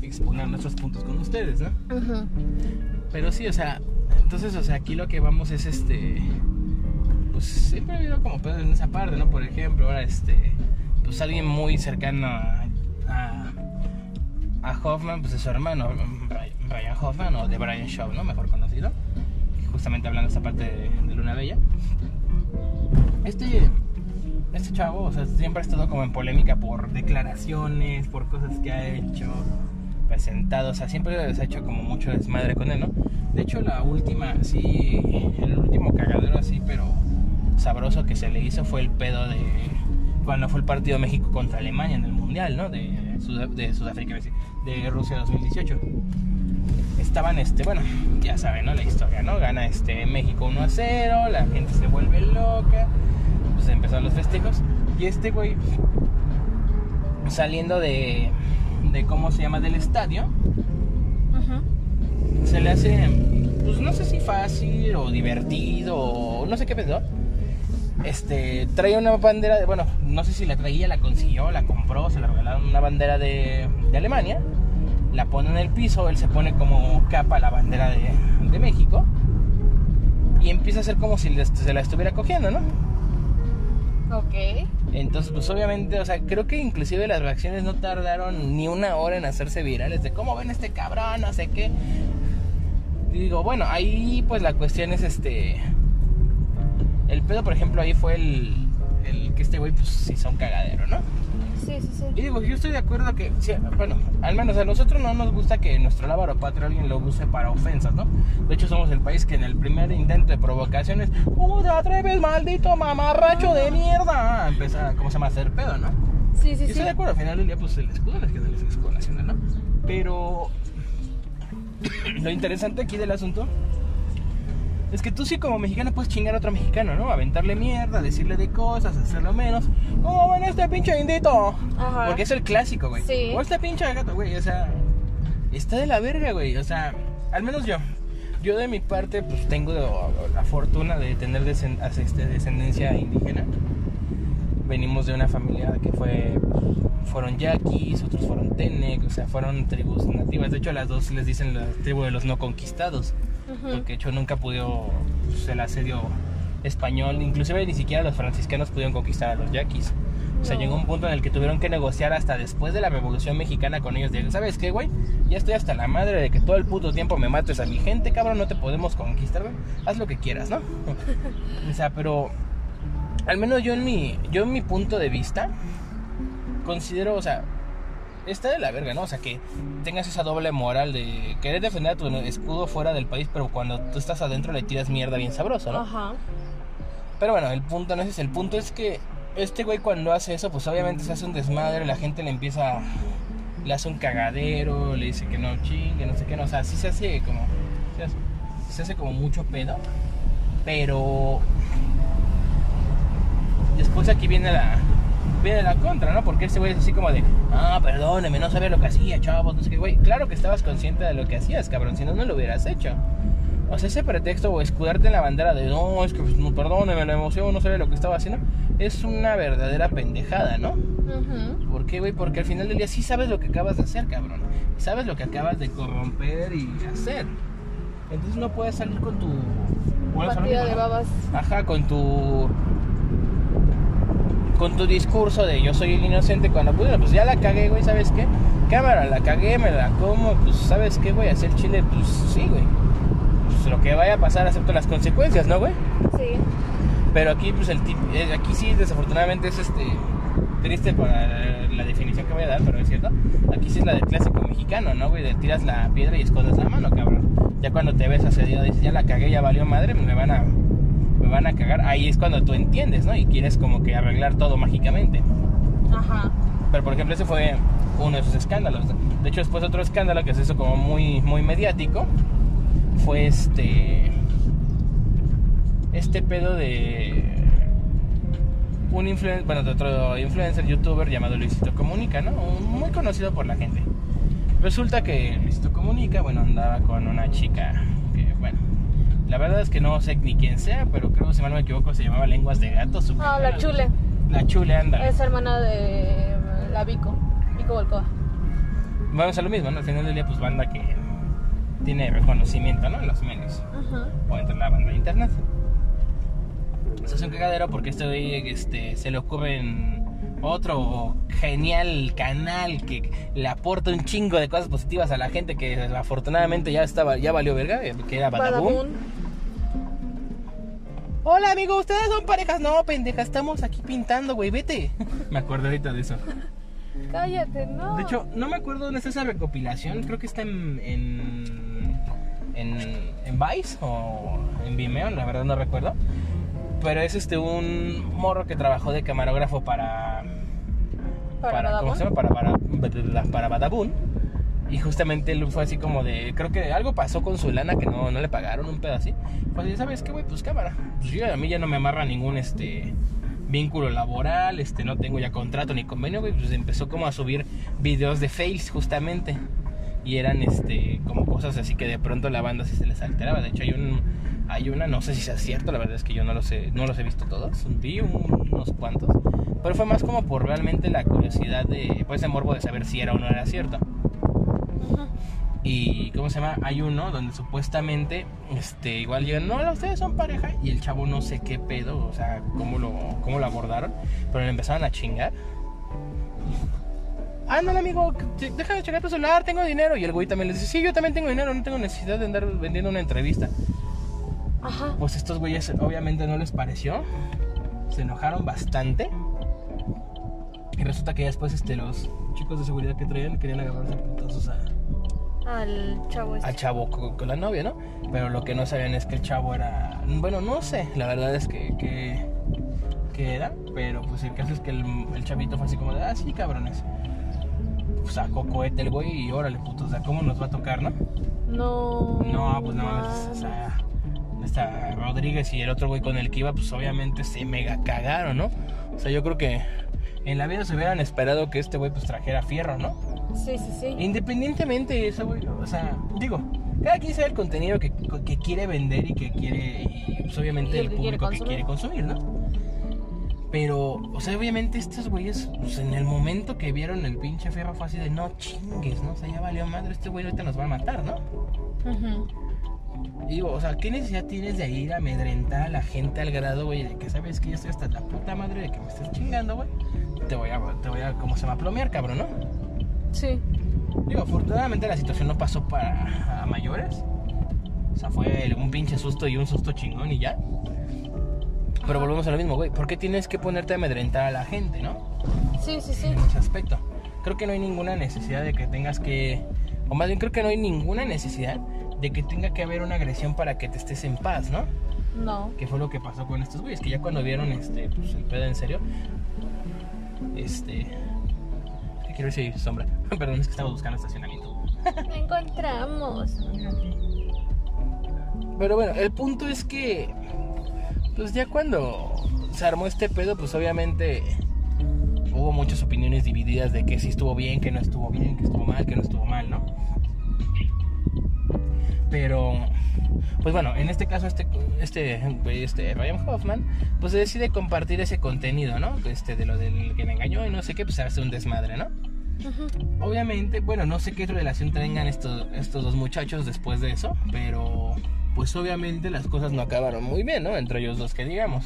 exponer nuestros puntos con ustedes, ¿no? Pero sí, o sea, entonces, o sea, aquí lo que vamos es este. Pues siempre ha habido como pedos en esa parte, ¿no? Por ejemplo, ahora este. Pues alguien muy cercano a. a, a Hoffman, pues es su hermano, Brian, Hoffman, o de Brian Shaw, ¿no? Mejor conocido. Justamente hablando de esa parte de, de Luna Bella. Este. Este chavo, o sea, siempre ha estado como en polémica por declaraciones, por cosas que ha hecho, presentado, o sea, siempre se ha hecho como mucho desmadre con él, ¿no? De hecho, la última, sí, el último cagadero así, pero sabroso que se le hizo fue el pedo de cuando fue el partido México contra Alemania en el Mundial, ¿no? De, de Sudáfrica, de Rusia 2018. Estaban, este, bueno, ya saben, ¿no? La historia, ¿no? Gana este México 1 a 0, la gente se vuelve loca, pues empezaron los festejos, y este güey saliendo de, de ¿cómo se llama? Del estadio, se le hace, pues no sé si fácil o divertido o no sé qué pensó. Este, trae una bandera, de, bueno, no sé si la traía, la consiguió, la compró, se la regalaron una bandera de, de Alemania. La pone en el piso, él se pone como capa la bandera de, de México. Y empieza a hacer como si se la estuviera cogiendo, ¿no? Ok. Entonces, pues obviamente, o sea, creo que inclusive las reacciones no tardaron ni una hora en hacerse virales de cómo ven este cabrón, no sé qué. Y digo, bueno, ahí pues la cuestión es este. El pedo, por ejemplo, ahí fue el, el que este güey, pues sí son cagadero, ¿no? Sí, sí, sí. Y digo, yo estoy de acuerdo que, sí, bueno, al menos a nosotros no nos gusta que nuestro lábaro patrio alguien lo use para ofensas, ¿no? De hecho, somos el país que en el primer intento de provocaciones, ¿cómo te atreves, maldito mamarracho de mierda? Empieza, ¿cómo se llama? A hacer pedo, ¿no? Sí, sí, Y sí. estoy de acuerdo, al final del día, pues el escudo les queda el escudo nacional, ¿no? Pero lo interesante aquí del asunto es que tú sí como mexicano puedes chingar a otro mexicano, ¿no? Aventarle mierda, decirle de cosas, hacerlo menos. ¿Cómo ven este pinche indito? Ajá. Porque es el clásico, güey. Sí. O este pinche gato, güey. O sea, está de la verga, güey. O sea, al menos yo. Yo de mi parte, pues tengo la fortuna de tener este, descendencia indígena. Venimos de una familia que fue. Fueron yaquis, otros fueron tenec, o sea, fueron tribus nativas. De hecho, a las dos les dicen la tribu de los no conquistados Ujú. porque de hecho nunca pudo pues, el asedio español, inclusive ni siquiera los franciscanos pudieron conquistar a los yaquis. O sea, No. llegó un punto en el que tuvieron que negociar hasta después de la Revolución Mexicana con ellos. De, ¿sabes qué, güey? Ya estoy hasta la madre de que todo el puto tiempo me mates a mi gente, cabrón. No te podemos conquistar, güey. Haz lo que quieras, ¿no? o sea, pero al menos yo en mi, yo en mi punto de vista considero, o sea, está de la verga, ¿no? O sea, que tengas esa doble moral de querer defender a tu escudo fuera del país, pero cuando tú estás adentro le tiras mierda bien sabroso, ¿no? Ajá. Pero bueno, el punto no es ese. El punto es que este güey cuando hace eso, pues obviamente se hace un desmadre, la gente le empieza... Le hace un cagadero, le dice que no chingue, no sé qué, no. O sea, sí se hace como... Se hace, se hace como mucho pedo. Pero... Después aquí viene la... Viene la contra, ¿no? Porque este güey es así como de... Ah, perdóneme, no sabía lo que hacía, chavos, no sé qué, güey. Claro que estabas consciente de lo que hacías, cabrón. Si no, no lo hubieras hecho. O sea, ese pretexto o escudarte en la bandera de no, es que pues, no, perdóneme la emoción, no sabía lo que estaba haciendo, es una verdadera pendejada, ¿no? Ujú. ¿Por qué, güey? Porque al final del día sí sabes lo que acabas de hacer, cabrón. Sabes lo que acabas de corromper y hacer. Entonces no puedes salir con tu. Ajá, con tu. Con tu discurso de yo soy el inocente cuando pues, pues ya la cagué, güey, ¿sabes qué? Cámara, la cagué, me la como, pues ¿sabes qué, güey? Hacer chile, pues sí, güey. Pues lo que vaya a pasar, acepto las consecuencias, ¿no, güey? Sí. Pero aquí, pues el tip, eh, aquí sí, desafortunadamente es este triste para la, definición que voy a dar, pero es cierto. Aquí sí es la del clásico mexicano, ¿no, güey? De tiras la piedra y escondes la mano, cabrón. Ya cuando te ves asediado dices, ya la cagué, ya valió madre, me van a van a cagar. Ahí es cuando tú entiendes, ¿no? Y quieres como que arreglar todo mágicamente. Ajá. Pero por ejemplo ese fue uno de esos escándalos. De hecho después otro escándalo que se hizo como muy, muy mediático fue este... Este pedo de un influencer, bueno, de otro influencer youtuber llamado Luisito Comunica, ¿no? Muy conocido por la gente. Resulta que Luisito Comunica, bueno, andaba con una chica la verdad es que no sé ni quién sea, pero creo, si mal no me equivoco, se llamaba Lenguas de Gato. su- Ah, la Chule. La Chule, anda. Es hermana de la Vico. Vico Volcova. Vamos a lo mismo, ¿no? Al final del día, pues banda que tiene reconocimiento, ¿no? En los medios. Ajá. o entre la banda de internet. Eso es un cagadero porque este este, se le ocurre en otro genial canal que le aporta un chingo de cosas positivas a la gente que afortunadamente ya estaba ya valió verga, eh, que era Badaboom. Badabun. Hola amigo, ustedes son parejas. No, pendeja, estamos aquí pintando, güey, vete. Me acuerdo ahorita de eso. Cállate, no. De hecho, no me acuerdo dónde está esa recopilación. Creo que está en. en. en, en Vice o en Vimeo, la verdad no recuerdo. Pero es este un morro que trabajó de camarógrafo para. ¿Para ¿Cómo se llama? Para, para, para Badabun. Y justamente él fue así como de. Creo que algo pasó con su lana que no, no le pagaron un pedo así. Pues así, ¿sabes qué, güey? Pues cámara. Pues yo, a mí ya no me amarra ningún este vínculo laboral, este no tengo ya contrato ni convenio, güey. Pues empezó como a subir videos de fails justamente. Y eran este como cosas así que de pronto la banda sí se les alteraba. De hecho hay un hay una, no sé si sea cierto, la verdad es que yo no los he, no los he visto todos. Vi un- unos cuantos. Pero fue más como por realmente la curiosidad de, pues, ese morbo de saber si era o no era cierto. Y, ¿cómo se llama? Hay uno donde supuestamente, este, igual llegan, no, ustedes son pareja. Y el chavo no sé qué pedo, o sea, cómo lo, cómo lo abordaron. Pero le empezaron a chingar. Ándale, amigo, deja de checar tu celular, tengo dinero. Y el güey también les dice, sí, yo también tengo dinero, no tengo necesidad de andar vendiendo una entrevista. Ajá. Pues estos güeyes obviamente no les pareció. Se enojaron bastante. Y resulta que ya después este, los chicos de seguridad que traían querían agarrarse a putazos a, Al chavo este. al chavo con, con la novia, ¿no? Pero lo que no sabían es que el chavo era... Bueno, no sé, la verdad es que... que, que era, pero pues el caso es que el, el chavito fue así como de, ah, sí, cabrones. Sacó cohete el güey y órale, puto, o sea, ¿cómo nos va a tocar, no? No. No, pues no mames, o sea, esta Rodríguez y el otro güey con el que iba, pues obviamente se mega cagaron, ¿no? O sea, yo creo que en la vida se hubieran esperado que este güey pues trajera fierro, ¿no? Sí, sí, sí. Independientemente de eso, güey, o sea, digo, cada quien sabe el contenido que, que quiere vender y que quiere, y pues obviamente Y el el que quiere público que quiere consumir, ¿no? Pero, o sea, obviamente estos güeyes, pues en el momento que vieron el pinche fierro fue así de no chingues, ¿no? O sea, ya valió madre, este güey ahorita nos va a matar, ¿no? Y digo, o sea, ¿qué necesidad tienes de ir a amedrentar a la gente al grado, güey, de que sabes que yo estoy hasta la puta madre de que me estés chingando, güey? Te voy a, te voy a, ¿cómo se llama? Plomear, cabrón, ¿no? Sí. Digo, afortunadamente la situación no pasó para a mayores. O sea, fue un pinche susto y un susto chingón y ya. Pero volvemos a lo mismo, güey. ¿Por qué tienes que ponerte a amedrentar a la gente, no? Sí, sí, sí. En ese aspecto. Creo que no hay ninguna necesidad de que tengas que... O más bien creo que no hay ninguna necesidad de que tenga que haber una agresión para que te estés en paz, ¿no? No. que fue lo que pasó con estos güeyes, que ya cuando vieron este, pues, el pedo en serio, este... Quiero ver si sombra. Perdón, es que estamos buscando estacionamiento. Encontramos. Pero bueno, el punto es que, pues ya cuando se armó este pedo, pues obviamente hubo muchas opiniones divididas de que si estuvo bien, que no estuvo bien, que estuvo mal, que no estuvo mal, ¿no? Pero, pues bueno, en este caso este, este, este Ryan Hoffman, pues decide compartir ese contenido, ¿no? Este, de lo del que me engañó y no sé qué, pues hace un desmadre, ¿no? Obviamente, bueno, no sé qué relación tengan estos, estos dos muchachos después de eso, pero pues obviamente las cosas no acabaron muy bien, ¿no? Entre ellos dos que digamos,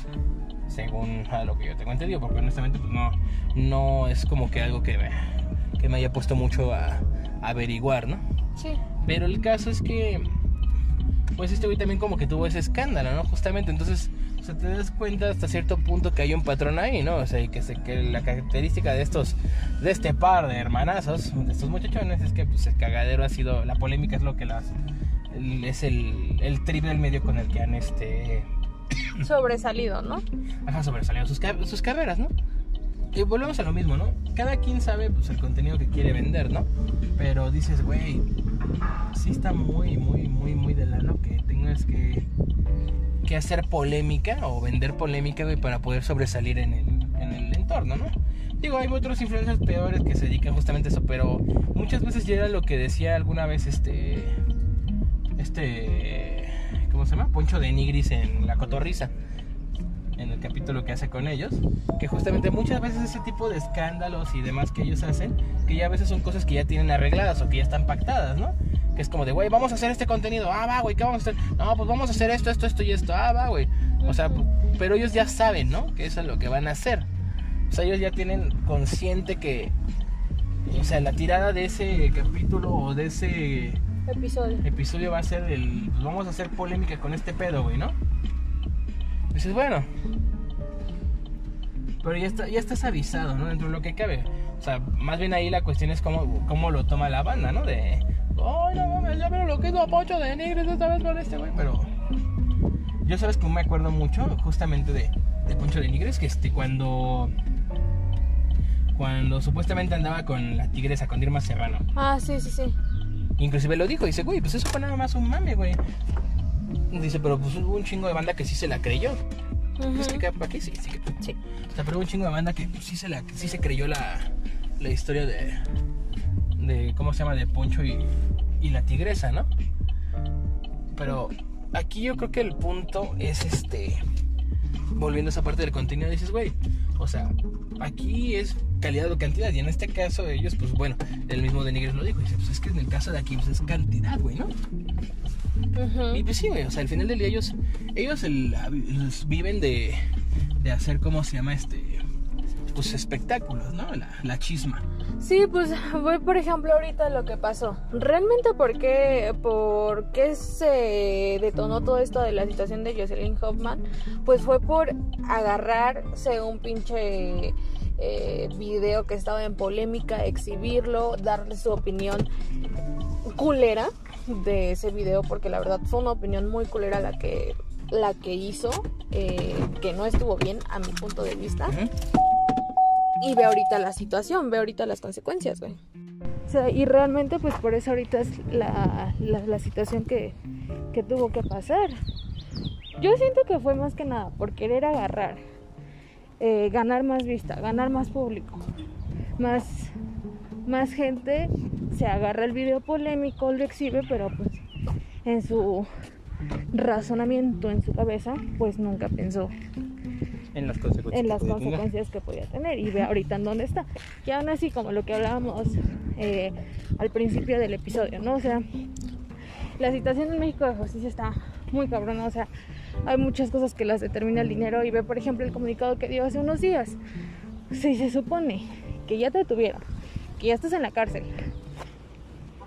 según a lo que yo tengo entendido, porque honestamente pues no, no es como que algo que me, que me haya puesto mucho a, a averiguar, ¿no? Sí. Pero el caso es que, pues este güey también como que tuvo ese escándalo, ¿no? Justamente, entonces, o sea, te das cuenta hasta cierto punto que hay un patrón ahí, ¿no? O sea, y que, se, que la característica de estos, de este par de hermanazos, de estos muchachones, es que pues el cagadero ha sido, la polémica es lo que las, es el, el trip del medio con el que han, este, Sobresalido, ¿no? ajá, sobresalido sus, sus carreras, ¿no? Y volvemos a lo mismo, ¿no? Cada quien sabe pues, el contenido que quiere vender, ¿no? Pero dices, güey, sí está muy, muy, muy, muy de lano que tengas que, que hacer polémica o vender polémica, güey, para poder sobresalir en el, en el entorno, ¿no? Digo, hay otros influencers peores que se dedican justamente a eso, pero muchas veces ya era lo que decía alguna vez este. Este. ¿Cómo se llama? Poncho de Nigris en La Cotorrisa. En el capítulo que hace con ellos. Que justamente muchas veces ese tipo de escándalos y demás que ellos hacen, que ya a veces son cosas que ya tienen arregladas o que ya están pactadas, ¿no? Que es como de, güey, vamos a hacer este contenido. Ah, va, güey, ¿qué vamos a hacer? No, pues vamos a hacer esto, esto, esto y esto. Ah, va, güey. O sea, pero ellos ya saben, ¿no? Que eso es lo que van a hacer. O sea, ellos ya tienen consciente que, o sea, la tirada de ese capítulo o de ese Episodio. episodio va a ser el, pues vamos a hacer polémica con este pedo, güey, ¿no? Dices, bueno, pero ya, está, ya estás avisado, ¿no? Dentro de lo que cabe. O sea, más bien ahí la cuestión es cómo, cómo lo toma la banda, ¿no? De, ay, no mames, ya veo lo que hizo Poncho de Nigres esta vez con este güey, pero... Yo sabes que me acuerdo mucho justamente de, de Poncho de Nigres, que este, cuando cuando supuestamente andaba con la tigresa, con Irma Serrano. Ah, sí, sí, sí. Inclusive lo dice, güey, pues eso fue nada más un mame, güey. Dice, pero pues hubo un chingo de banda que sí se la creyó. ¿Crees que para qué? Sí, sí que Sí. O sea, pero hubo un chingo de banda que pues, sí se la que sí se creyó la, la historia de de cómo se llama de Poncho y, y la tigresa, ¿no? Pero aquí yo creo que el punto es este volviendo a esa parte del contenido dices, güey, o sea, aquí es calidad o cantidad y en este caso ellos pues bueno, el mismo de Nigres lo dijo, dice, pues es que en el caso de aquí pues es cantidad, güey, ¿no? Ujú. Y pues sí, güey, o sea, al final del día ellos, ellos el- los viven de, de hacer, ¿cómo se llama? Este, pues espectáculos, ¿no? La, la chisma. Sí, pues voy por ejemplo ahorita lo que pasó. Realmente por qué, por qué se detonó todo esto de la situación de Jocelyn Hoffman, pues fue por agarrarse un pinche eh, video que estaba en polémica, exhibirlo, darle su opinión culera de ese video, porque la verdad fue una opinión muy culera la que la que hizo, eh, que no estuvo bien a mi punto de vista. Ujú. Y ve ahorita la situación, ve ahorita las consecuencias, güey. O sea, y realmente pues por eso ahorita es la, la, situación que, que tuvo que pasar. Yo siento que fue más que nada por querer agarrar, eh, ganar más vista, ganar más público, más, más gente se agarra el video polémico, lo exhibe, pero pues en su razonamiento, en su cabeza, pues nunca pensó En las consecuencias. en las que puede tener. consecuencias que podía tener y ve ahorita en dónde está. Y aún así, como lo que hablábamos eh, al principio del episodio, ¿no? O sea, la situación en México de justicia está muy cabrona, o sea, hay muchas cosas que las determina el dinero y ve, por ejemplo, el comunicado que dio hace unos días. Si se supone que ya te detuvieron, que ya estás en la cárcel,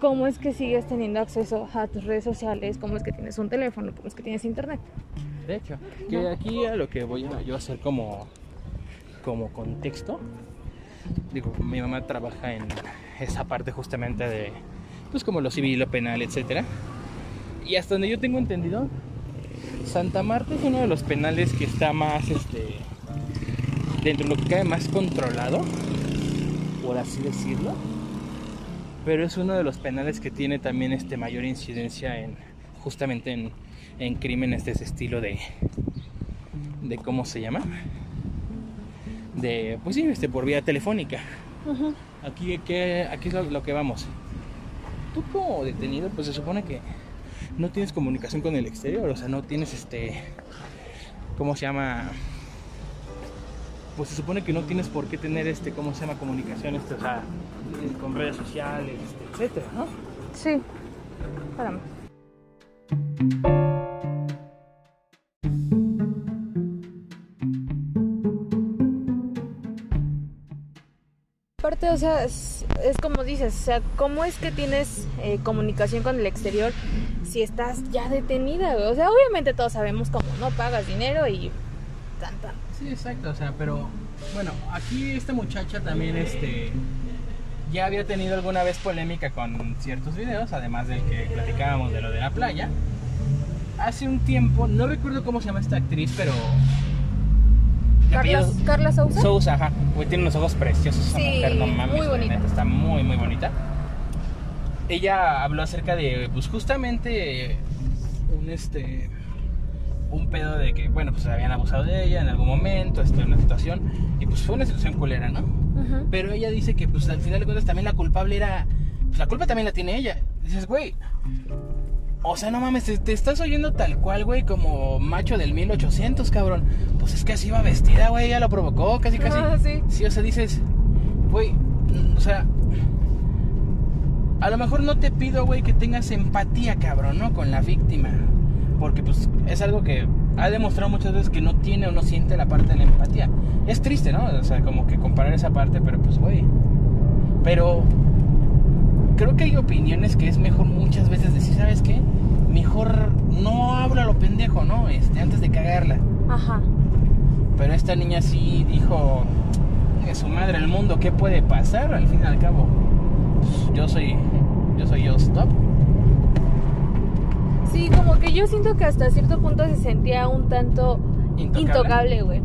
¿cómo es que sigues teniendo acceso a tus redes sociales? ¿Cómo es que tienes un teléfono? ¿Cómo es que tienes internet? De hecho, que aquí a lo que voy a yo a hacer como, como contexto, digo, mi mamá trabaja en esa parte justamente de, pues como lo civil, lo penal, etcétera. Y hasta donde yo tengo entendido, Santa Marta es uno de los penales que está más, este, dentro de lo que cabe más controlado, por así decirlo. Pero es uno de los penales que tiene también este mayor incidencia en, justamente en, en crímenes de ese estilo de, de cómo se llama, de, pues sí, este, por vía telefónica. Aquí, ¿qué, aquí es lo, lo que vamos. Tú como detenido, pues se supone que no tienes comunicación con el exterior, o sea, no tienes este, ¿cómo se llama? Pues se supone que no tienes por qué tener este, ¿cómo se llama? Comunicación, este, o sea, eh, con redes sociales, este, etcétera, ¿no? Sí. Espérame. Aparte, o sea, es, como dices, o sea, ¿cómo es que tienes eh, comunicación con el exterior si estás ya detenida? O sea, obviamente todos sabemos cómo, ¿no? Pagas dinero y tan, tan. Sí, exacto, o sea, pero bueno, aquí esta muchacha también este ya había tenido alguna vez polémica con ciertos videos, además del que platicábamos de lo de la playa. Hace un tiempo, no recuerdo cómo se llama esta actriz, pero Carla, Carla Sousa. Sousa, ajá. Güey, tiene unos ojos preciosos esa Sí, mujer, no mames. muy bonita. neta, está muy, muy bonita. Ella habló acerca de, pues justamente, un este. Un pedo de que, bueno, pues habían abusado de ella en algún momento, este, una situación. Y pues fue una situación culera, ¿no? Pero ella dice que, pues al final de cuentas, también la culpable era. Pues la culpa también la tiene ella. Dices, güey. O sea, no mames, te, te estás oyendo tal cual, güey, como macho del 1800, cabrón. Pues es que así iba vestida, güey, ella lo provocó, casi, casi. Ah, sí. Sí, o sea, dices, güey, o sea, a lo mejor no te pido, güey, que tengas empatía, cabrón, ¿no? Con la víctima. Porque, pues, es algo que ha demostrado muchas veces que no tiene o no siente la parte de la empatía. Es triste, ¿no? O sea, como que comparar esa parte, pero pues, güey. Pero creo que hay opiniones que es mejor muchas veces decir, ¿sabes qué? Mejor no hablo a lo pendejo, ¿no? Este, antes de cagarla. Ajá. Pero esta niña sí dijo, que su madre el mundo, ¿qué puede pasar? Al fin y al cabo, pues, yo soy, yo soy yo stop. Sí, como que yo siento que hasta cierto punto se sentía un tanto Intocable. güey.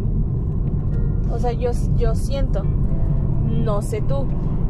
O sea, yo, yo siento. No sé tú.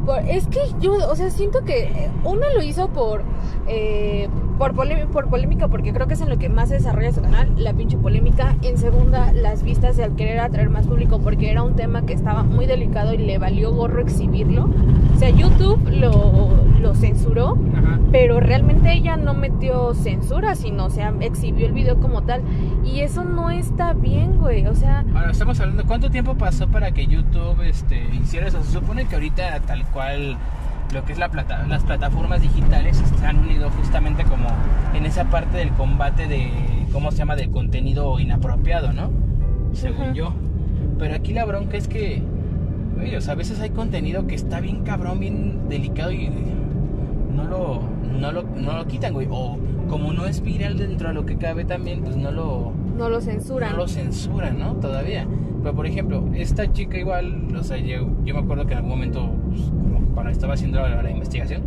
Por- es que yo, o sea, siento que eh, uno lo hizo por, eh, por, polé- por polémica, porque creo que es en lo que más se desarrolla su canal, la pinche polémica. En segunda, las vistas al querer atraer más público, porque era un tema que estaba muy delicado y le valió gorro exhibirlo. O sea, YouTube lo, lo censuró Ajá. pero realmente ella no metió censura, sino, o sea, exhibió el video como tal. Y eso no está bien, güey. O sea, Ahora estamos hablando, ¿cuánto tiempo pasó para que YouTube este, hiciera eso? Se supone que ahorita tal cual lo que es la plata, las plataformas digitales se han unido justamente como en esa parte del combate de, ¿cómo se llama? Del contenido inapropiado, ¿no? Según yo. Pero aquí la bronca es que, güey, o sea, a veces hay contenido que está bien cabrón, bien delicado y no lo, no lo, no lo quitan, güey. O como no es viral dentro de lo que cabe también, pues no lo no lo censuran. no lo censuran, ¿no? Todavía. Pero por ejemplo, esta chica igual, o sea, yo, yo me acuerdo que en algún momento, pues, cuando estaba haciendo la, la investigación,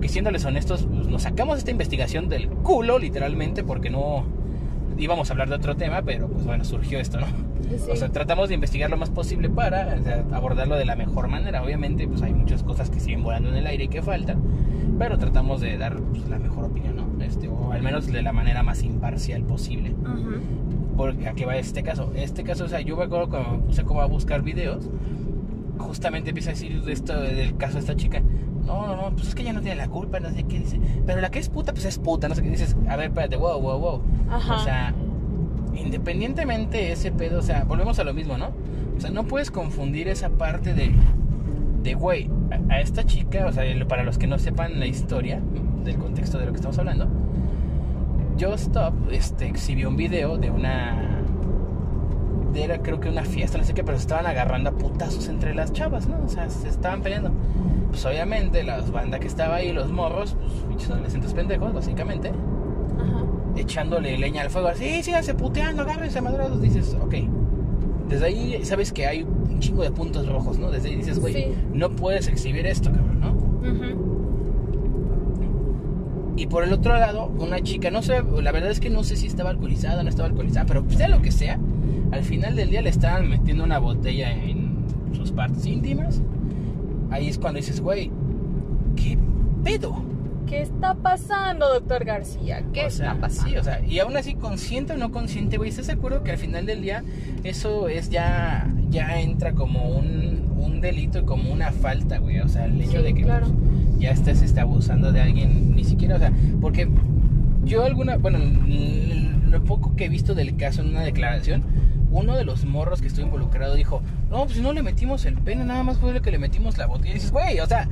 que siéndoles honestos, pues, nos sacamos esta investigación del culo, literalmente, porque no íbamos a hablar de otro tema, pero pues bueno, surgió esto, ¿no? Sí. O sea, tratamos de investigar lo más posible para o sea, abordarlo de la mejor manera. Obviamente, pues hay muchas cosas que siguen volando en el aire y que faltan, pero tratamos de dar pues, la mejor opinión, ¿no? Este, o al menos de la manera más imparcial posible. Ujú. Porque aquí va este caso. Este caso, o sea, yo me acuerdo cuando me puse como a buscar videos, justamente empieza a decir de esto, del caso de esta chica. No, no, no, pues es que ella no tiene la culpa, no sé qué dice. Pero la que es puta, pues es puta, no sé qué dices. A ver, espérate, wow, wow, wow. Ajá. O sea, independientemente de ese pedo, o sea, volvemos a lo mismo, ¿no? O sea, no puedes confundir esa parte de, de güey, a, a esta chica, o sea, para los que no sepan la historia del contexto de lo que estamos hablando, Just Stop este, exhibió un video de una. Era creo que una fiesta, no sé qué, pero se estaban agarrando a putazos entre las chavas, ¿no? O sea, se estaban peleando. Pues obviamente, la banda que estaba ahí, los morros, pues adolescentes pendejos, básicamente, Ajá. echándole leña al fuego, así, síganse puteando, agárrense madrazos. Dices, ok. Desde ahí sabes que hay un chingo de puntos rojos, ¿no? Desde ahí dices, güey, Sí. no puedes exhibir esto, cabrón, ¿no? Y por el otro lado, una chica, no sé, la verdad es que no sé si estaba alcoholizada o no estaba alcoholizada, pero sea lo que sea, al final del día le estaban metiendo una botella en sus partes íntimas. Ahí es cuando dices, güey, ¿qué pedo? ¿Qué está pasando, doctor García? ¿Qué o sea, está pasando? Sí, o sea, y aún así, consciente o no consciente, güey, ¿estás de acuerdo que al final del día eso es ya, ya entra como un, un delito y como una falta, güey? O sea, el hecho Sí, de que claro. pues, ya estés este, abusando de alguien, ni siquiera, o sea, porque yo alguna, bueno, lo poco que he visto del caso en una declaración, uno de los morros que estuvo involucrado dijo, no, pues no le metimos el pene, nada más fue lo que le metimos la botella. Y dices, güey, o sea,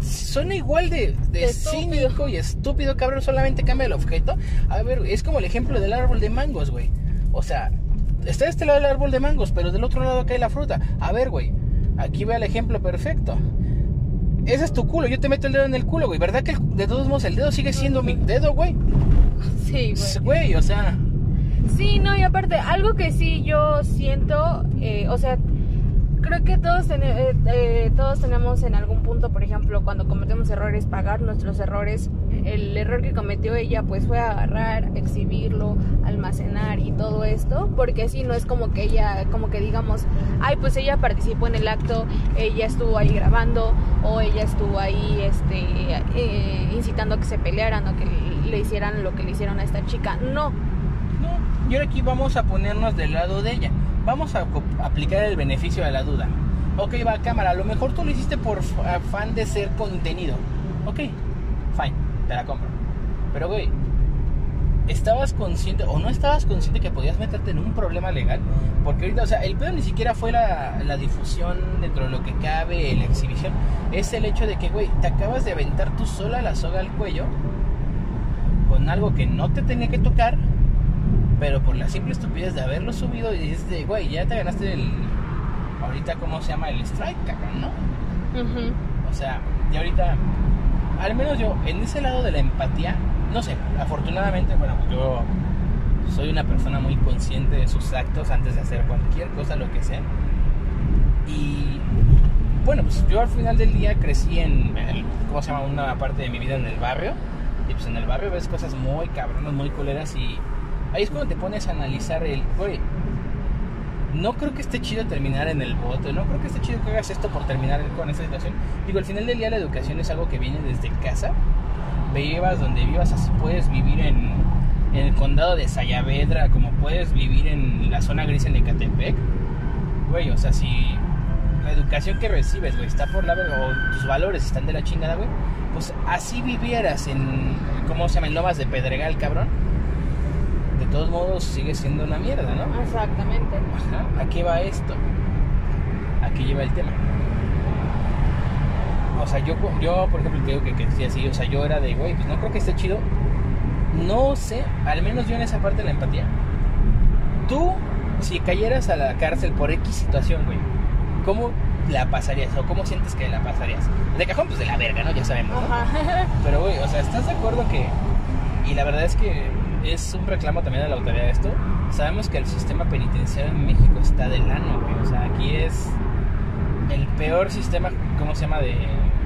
suena igual de, de De cínico y estúpido, cabrón, solamente cambia el objeto. A ver, es como el ejemplo del árbol de mangos, güey. O sea, está de este lado el árbol de mangos, pero del otro lado cae la fruta. A ver, güey, aquí ve el ejemplo perfecto. Ese es tu culo, yo te meto el dedo en el culo, güey. ¿Verdad que el- de todos modos el dedo sigue siendo mi dedo, güey? Sí, güey. Güey, o sea, Sí, no, y aparte, algo que sí yo siento, eh, o sea, creo que todos, ten- eh, eh, todos tenemos en algún punto, por ejemplo, cuando cometemos errores, pagar nuestros errores. El error que cometió ella pues fue agarrar, exhibirlo, almacenar y todo esto, porque si no es como que ella, como que digamos, ay, pues ella participó en el acto, ella estuvo ahí grabando o ella estuvo ahí este, eh, incitando a que se pelearan o que le hicieran lo que le hicieron a esta chica. No, No, y ahora aquí vamos a ponernos del lado de ella. Vamos a aplicar el beneficio de la duda. Ok, va cámara, a lo mejor tú lo hiciste por afán de ser contenido. Ok, fine, te la compro. Pero güey, ¿estabas consciente o no estabas consciente que podías meterte en un problema legal? Porque ahorita, o sea, el pedo ni siquiera fue la, la difusión dentro de lo que cabe, la exhibición. Es el hecho de que, güey, te acabas de aventar tú sola la soga al cuello con algo que no te tenía que tocar, pero por la simple estupidez de haberlo subido y dices, güey, ya te ganaste el. Ahorita, ¿cómo se llama? El strike, cabrón, ¿no? O sea, y ahorita, al menos yo, en ese lado de la empatía, no sé, afortunadamente, bueno, yo soy una persona muy consciente de sus actos antes de hacer cualquier cosa, lo que sea. Y bueno, pues yo al final del día crecí en, el- ¿cómo se llama? Una parte de mi vida en el barrio. Y pues en el barrio ves cosas muy cabronas, muy culeras y ahí es cuando te pones a analizar el, güey, no creo que esté chido terminar en el bote, no creo que esté chido que hagas esto por terminar con esta situación. Digo, al final del día la educación es algo que viene desde casa. Vivas donde vivas, así puedes vivir en, en el condado de Sayavedra, como puedes vivir en la zona gris en Ecatepec. Güey, o sea, si la educación que recibes, güey, está por la verga, o tus valores están de la chingada, güey, pues así vivieras en, ¿cómo se llama? En Lomas de Pedregal, cabrón. De todos modos sigue siendo una mierda, ¿no? Exactamente. Ajá, ¿A qué va esto? ¿A qué lleva el tema? O sea, yo, yo por ejemplo, te digo que, que decía así, o sea, yo era de, güey, pues no creo que esté chido. No sé, al menos yo en esa parte de la empatía. Tú, si cayeras a la cárcel por X situación, güey, ¿cómo la pasarías? ¿O cómo sientes que la pasarías? De cajón, pues de la verga, ¿no? Ya sabemos, ¿no? Ajá. Pero, güey, o sea, ¿estás de acuerdo que.? Y la verdad es que es un reclamo también de la autoridad de esto. Sabemos que el sistema penitenciario en México está del ano, güey. O sea, aquí es el peor sistema, ¿cómo se llama?, de,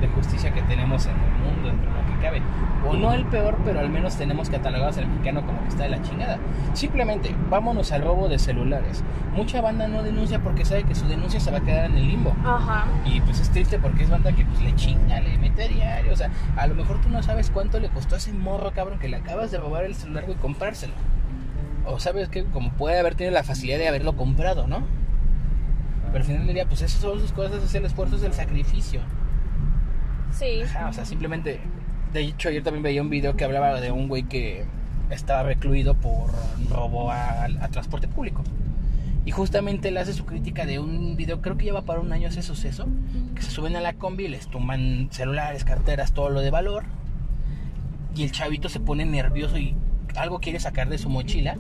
de justicia que tenemos en el mundo, de que cabe. O no el peor, pero al menos tenemos catalogados al mexicano como que está de la chingada. Simplemente, vámonos al robo de celulares. Mucha banda no denuncia porque sabe que su denuncia se va a quedar en el limbo. Ajá. Y pues es triste porque es banda que pues le chinga, le mete diario. O sea, a lo mejor tú no sabes cuánto le costó a ese morro, cabrón, que le acabas de robar el celular, güey, comprárselo. O sabes que como puede haber tenido la facilidad de haberlo comprado, ¿no? Pero al final del día, pues esas son sus cosas, es el esfuerzo, es el sacrificio. Sí. Ajá, o sea, simplemente. De hecho, ayer también veía un video que hablaba de un güey que estaba recluido por robo a, transporte público. Y justamente él hace su crítica de un video, creo que lleva para un año ese suceso, que se suben a la combi, les tumban celulares, carteras, todo lo de valor. Y el chavito se pone nervioso y algo quiere sacar de su mochila.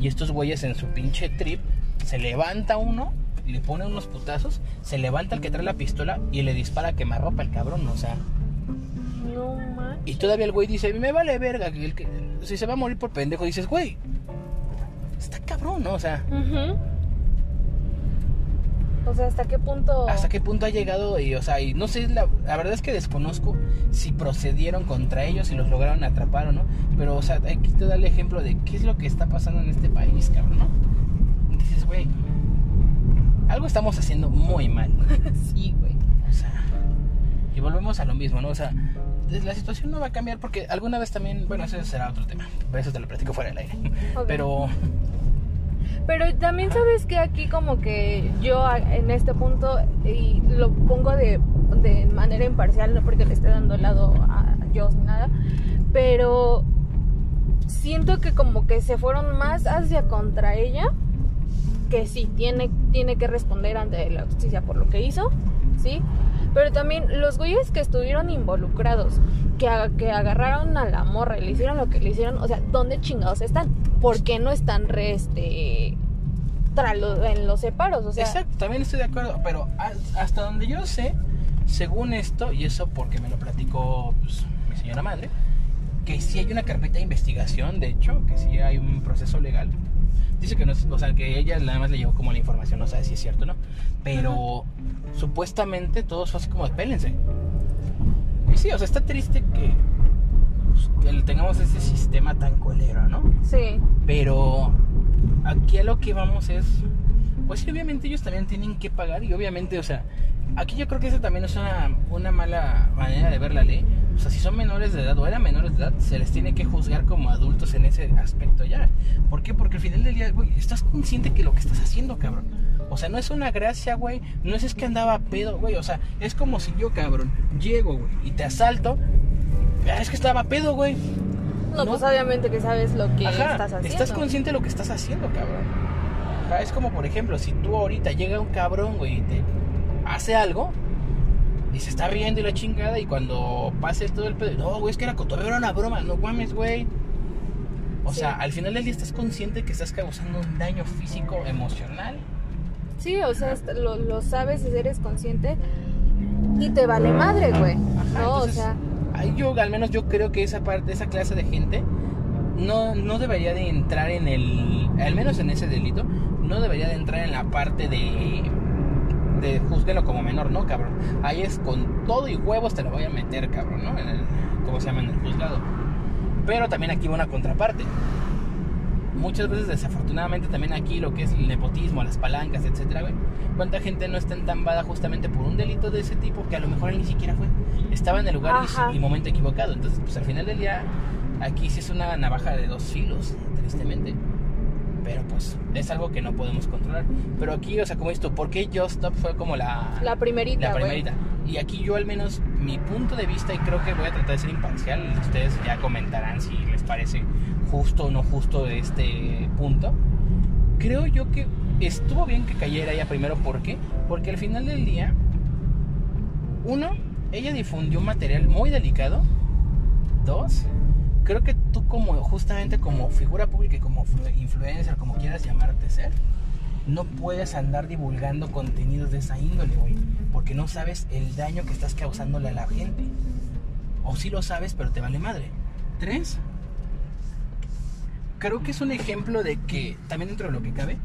Y estos güeyes en su pinche trip, se levanta uno, le pone unos putazos, se levanta el que trae la pistola y le dispara a quemarropa al cabrón, o sea. No. Y todavía el güey dice, me vale verga, que el que, si se va a morir por pendejo, dices, güey, está cabrón, ¿no? O sea. O sea, ¿hasta qué punto? ¿hasta qué punto ha llegado? Y, o sea, y no sé, la, la verdad es que desconozco si procedieron contra ellos, si los lograron atrapar o no. Pero, o sea, aquí te da el ejemplo de qué es lo que está pasando en este país, cabrón, ¿no? Y dices, güey, algo estamos haciendo muy mal. sí, güey. O sea, y volvemos a lo mismo, ¿no? O sea, la situación no va a cambiar porque alguna vez también, bueno, ese será otro tema. Por eso te lo platico fuera del aire. Pero, Pero también sabes que aquí como que yo en este punto, y lo pongo de, de manera imparcial, no porque le esté dando lado a Joss ni nada, pero siento que como que se fueron más hacia contra ella, que sí, tiene, tiene que responder ante la justicia por lo que hizo, ¿sí? Pero también los güeyes que estuvieron involucrados, que, que agarraron a la morra y le hicieron lo que le hicieron, o sea, ¿dónde chingados están? ¿Por qué no están re, este, en los separos? O sea, exacto, también estoy de acuerdo. Pero hasta donde yo sé, según esto, y eso porque me lo platicó pues, mi señora madre, que sí hay una carpeta de investigación, de hecho, que sí hay un proceso legal. Dice que no es, o sea, que ella nada más le llevó como la información, no sabe si es cierto, ¿no? Pero supuestamente todos fue así como, espélense. Y sí, o sea, está triste que, pues, que tengamos ese sistema tan colero, ¿no? Sí. Pero aquí a lo que vamos es, pues sí, obviamente ellos también tienen que pagar y obviamente, o sea, aquí yo creo que eso también es una, una mala manera de ver la ley. O sea, si son menores de edad o eran menores de edad, se les tiene que juzgar como adultos en ese aspecto ya. ¿Por qué? Porque al final del día, güey, estás consciente que lo que estás haciendo, cabrón. O sea, no es una gracia, güey. No es, es que andaba a pedo, güey. O sea, es como si yo, cabrón, llego, güey, y te asalto. Ah, es que estaba pedo, güey. No, ¿No? pues obviamente que sabes lo que Ajá, estás haciendo. estás consciente de lo que estás haciendo, cabrón. Ajá, es como, por ejemplo, si tú ahorita llega un cabrón, güey, y te hace algo, y se está riendo y la chingada, y cuando pase todo el pedo, no, güey, es que era cotorreo, era una broma, no mames, güey. O Sí. sea, al final del día estás consciente que estás causando un daño físico, emocional. Sí, o sea, lo, lo sabes, eres consciente y te vale madre, güey. Ajá, no, entonces, o sea, yo, al menos yo creo que esa parte, esa clase de gente no, no debería de entrar en el, al menos en ese delito, no debería de entrar en la parte de, de juzguelo como menor, ¿no, cabrón? Ahí es con todo y huevos te lo voy a meter, cabrón, ¿no? En el, ¿cómo se llama? En el juzgado. Pero también aquí va una contraparte. Muchas veces, desafortunadamente, también aquí lo que es el nepotismo, las palancas, etcétera, güey. ¿Cuánta gente no está entambada justamente por un delito de ese tipo que a lo mejor él ni siquiera fue? Estaba en el lugar y, y momento equivocado. Entonces, pues al final del día, aquí sí es una navaja de dos filos, tristemente. Pero pues es algo que no podemos controlar. Pero aquí, o sea, como esto, ¿por qué Just Stop fue como la, la primerita, la primerita. Y aquí yo al menos mi punto de vista y creo que voy a tratar de ser imparcial. Ustedes ya comentarán si les parece justo o no justo este punto. Creo yo que estuvo bien que cayera ella primero. ¿Por qué? Porque al final del día, uno, ella difundió un material muy delicado. Dos, creo que tú como justamente como figura pública y como flu- influencer, como quieras llamarte ser, no puedes andar divulgando contenidos de esa índole, güey. Porque no sabes el daño que estás causándole a la gente. O sí lo sabes, pero te vale madre. Tres, creo que es un ejemplo de que, también dentro de lo que cabe,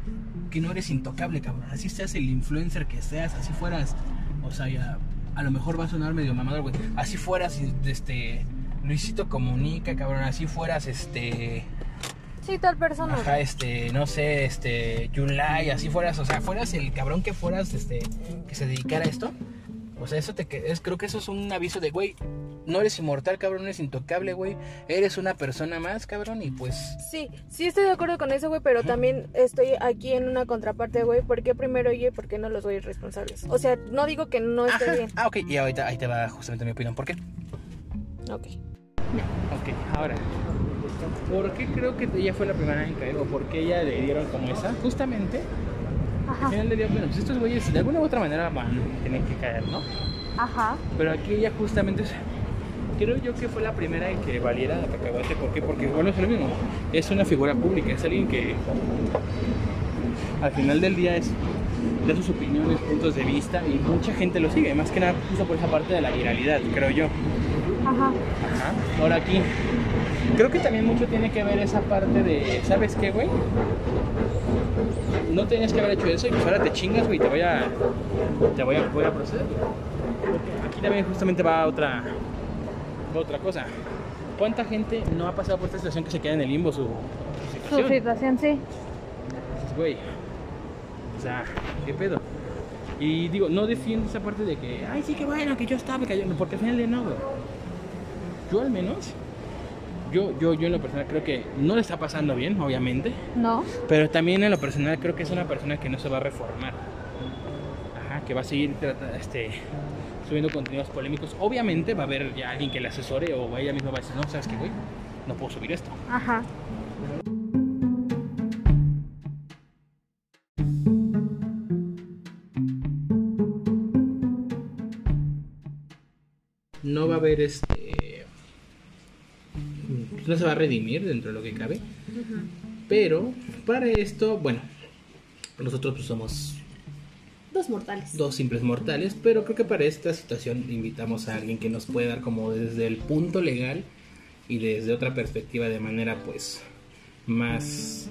que no eres intocable, cabrón. Así seas el influencer que seas, así fueras, o sea, ya, a lo mejor va a sonar medio mamador, güey. Así fueras, este, Luisito Comunica, cabrón. Así fueras, este, Sí, tal persona. Ajá, este, no sé, este, Yulai, así fueras, o sea, fueras el cabrón que fueras, este, que se dedicara a esto. O sea, eso te es, creo que eso es un aviso de, güey, no eres inmortal, cabrón, eres intocable, güey. Eres una persona más, cabrón, y pues, Sí, sí estoy de acuerdo con eso, güey, pero también estoy aquí en una contraparte, güey. ¿Por qué primero y por qué no los güeyes responsables? O sea, no digo que no esté bien. Ah, ok, y ahorita ahí te va justamente mi opinión. ¿Por qué? Ok. Ok, ahora, ¿por qué creo que ella fue la primera en caer? ¿O por qué ella le dieron como esa? Justamente, al Ajá. final del día, bueno, pues estos güeyes de alguna u otra manera van, tienen que caer, ¿no? Ajá. Pero aquí ella justamente creo yo que fue la primera en que valiera la cacahuate. ¿Por qué? Porque bueno, es lo mismo. Es una figura pública, es alguien que al final del día es da sus opiniones, puntos de vista y mucha gente lo sigue. Más que nada justo por esa parte de la viralidad, creo yo. Ajá. Ajá. Ahora aquí, creo que también mucho tiene que ver esa parte de, ¿sabes qué, güey? No tenías que haber hecho eso y pues ahora te chingas, güey, te voy a, te voy a, voy a proceder. Porque aquí también justamente va otra, va otra cosa. ¿Cuánta gente no ha pasado por esta situación que se queda en el limbo su, su Su situación? situación, sí. Dices, güey, o sea, ¿qué pedo? Y digo, no defiendo esa parte de que, ay, sí, que bueno, que yo estaba cayendo, porque al final de no, güey. Yo al menos, yo, yo, yo en lo personal creo que no le está pasando bien, obviamente, No. pero también en lo personal creo que es una persona que no se va a reformar. Ajá, que va a seguir este, subiendo contenidos polémicos. Obviamente va a haber ya alguien que le asesore o ella misma va a decir, no, sabes qué, güey, no puedo subir esto. Ajá. no va a haber este no se va a redimir dentro de lo que cabe pero para esto bueno nosotros pues somos Dos mortales. dos simples mortales pero creo que para esta situación invitamos a alguien que nos pueda dar como desde el punto legal y desde otra perspectiva de manera pues más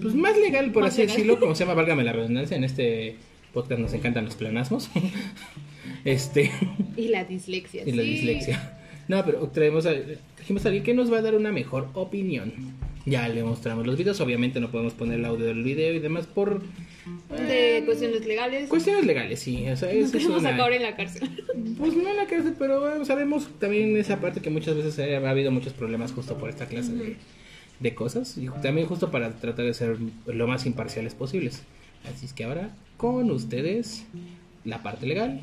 pues más legal, por así decirlo, como se llama, válgame la redundancia, en este podcast nos encantan los planasmos. este. Y la dislexia. Y la dislexia. No, pero traemos a, dijimos a alguien que nos va a dar una mejor opinión. Ya le mostramos los videos, obviamente no podemos poner el audio del video y demás por... de eh, cuestiones legales. Cuestiones legales, sí. O sea, es, no acabar en la cárcel. Pues no en la cárcel, pero sabemos también esa parte que muchas veces ha, habido muchos problemas justo por esta clase de, de cosas. Y también justo para tratar de ser lo más imparciales posibles. Así es que ahora con ustedes la parte legal.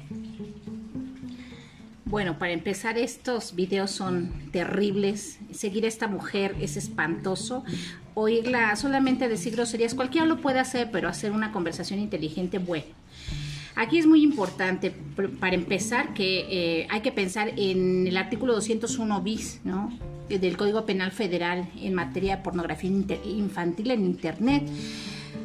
Bueno, para empezar, estos videos son terribles. Seguir a esta mujer es espantoso. Oírla solamente decir groserías, cualquiera lo puede hacer, pero hacer una conversación inteligente, bueno. Aquí es muy importante, para empezar, que eh, hay que pensar en el artículo 201 bis, ¿no? Del Código Penal Federal en materia de pornografía infantil en Internet.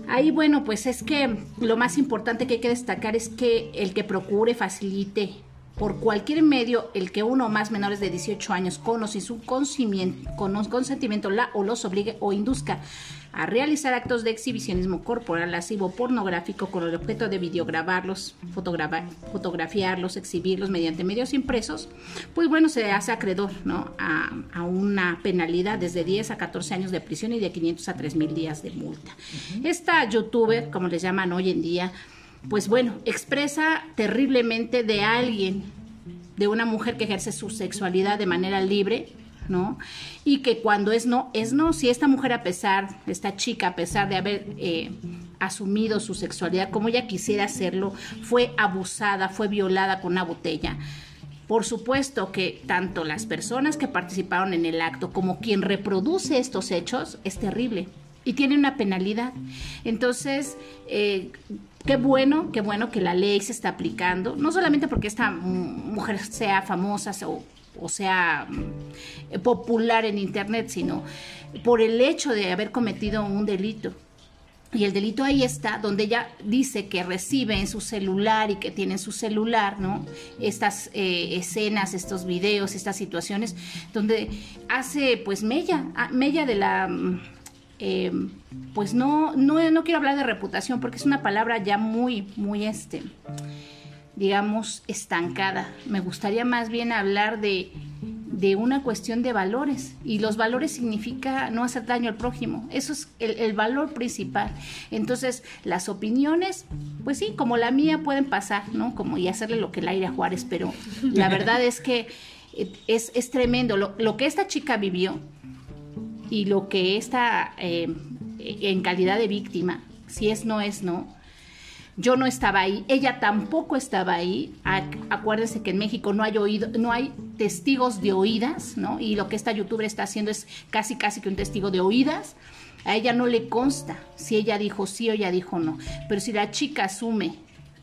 Ahí, bueno, pues es que lo más importante que hay que destacar es que el que procure, facilite por cualquier medio el que uno o más menores de 18 años con o sin su consentimiento la o los obligue o induzca a realizar actos de exhibicionismo corporal, lascivo, pornográfico con el objeto de videograbarlos, fotografiarlos, exhibirlos mediante medios impresos, pues bueno, se hace acreedor ¿no? a, a, una penalidad desde 10 a 14 años de prisión y de 500 a 3 mil días de multa. Esta youtuber, como les llaman hoy en día, pues bueno, expresa terriblemente de alguien, de una mujer que ejerce su sexualidad de manera libre, ¿no? Y que cuando es no, es no. Si esta mujer, a pesar, esta chica, a pesar de haber eh, asumido su sexualidad como ella quisiera hacerlo, fue abusada, fue violada con una botella. Por supuesto que tanto las personas que participaron en el acto como quien reproduce estos hechos es terrible y tiene una penalidad. Entonces, eh, Qué bueno, qué bueno que la ley se está aplicando, no solamente porque esta mujer sea famosa o, sea mm, popular en Internet, sino por el hecho de haber cometido un delito. Y el delito ahí está, donde ella dice que recibe en su celular y que tiene en su celular, ¿no? Estas eh, escenas, estos videos, estas situaciones, donde hace, pues, mella, ah, mella de la Em, pues no, no, no quiero hablar de reputación porque es una palabra ya muy, muy, este, digamos, estancada. Me gustaría más bien hablar de, de una cuestión de valores y los valores significa no hacer daño al prójimo. Eso es el, valor principal. Entonces, las opiniones, pues sí, como la mía pueden pasar, ¿no? Como y hacerle lo que el aire a Juárez, pero la verdad es que es, es tremendo. Lo, lo que esta chica vivió y lo que está eh, en calidad de víctima, si es no es no. Yo no estaba ahí, ella tampoco estaba ahí. Acuérdense que en México no hay oído, no hay testigos de oídas, ¿no? Y lo que esta youtuber está haciendo es casi casi que un testigo de oídas. A ella no le consta si ella dijo sí o ella dijo no. Pero si la chica asume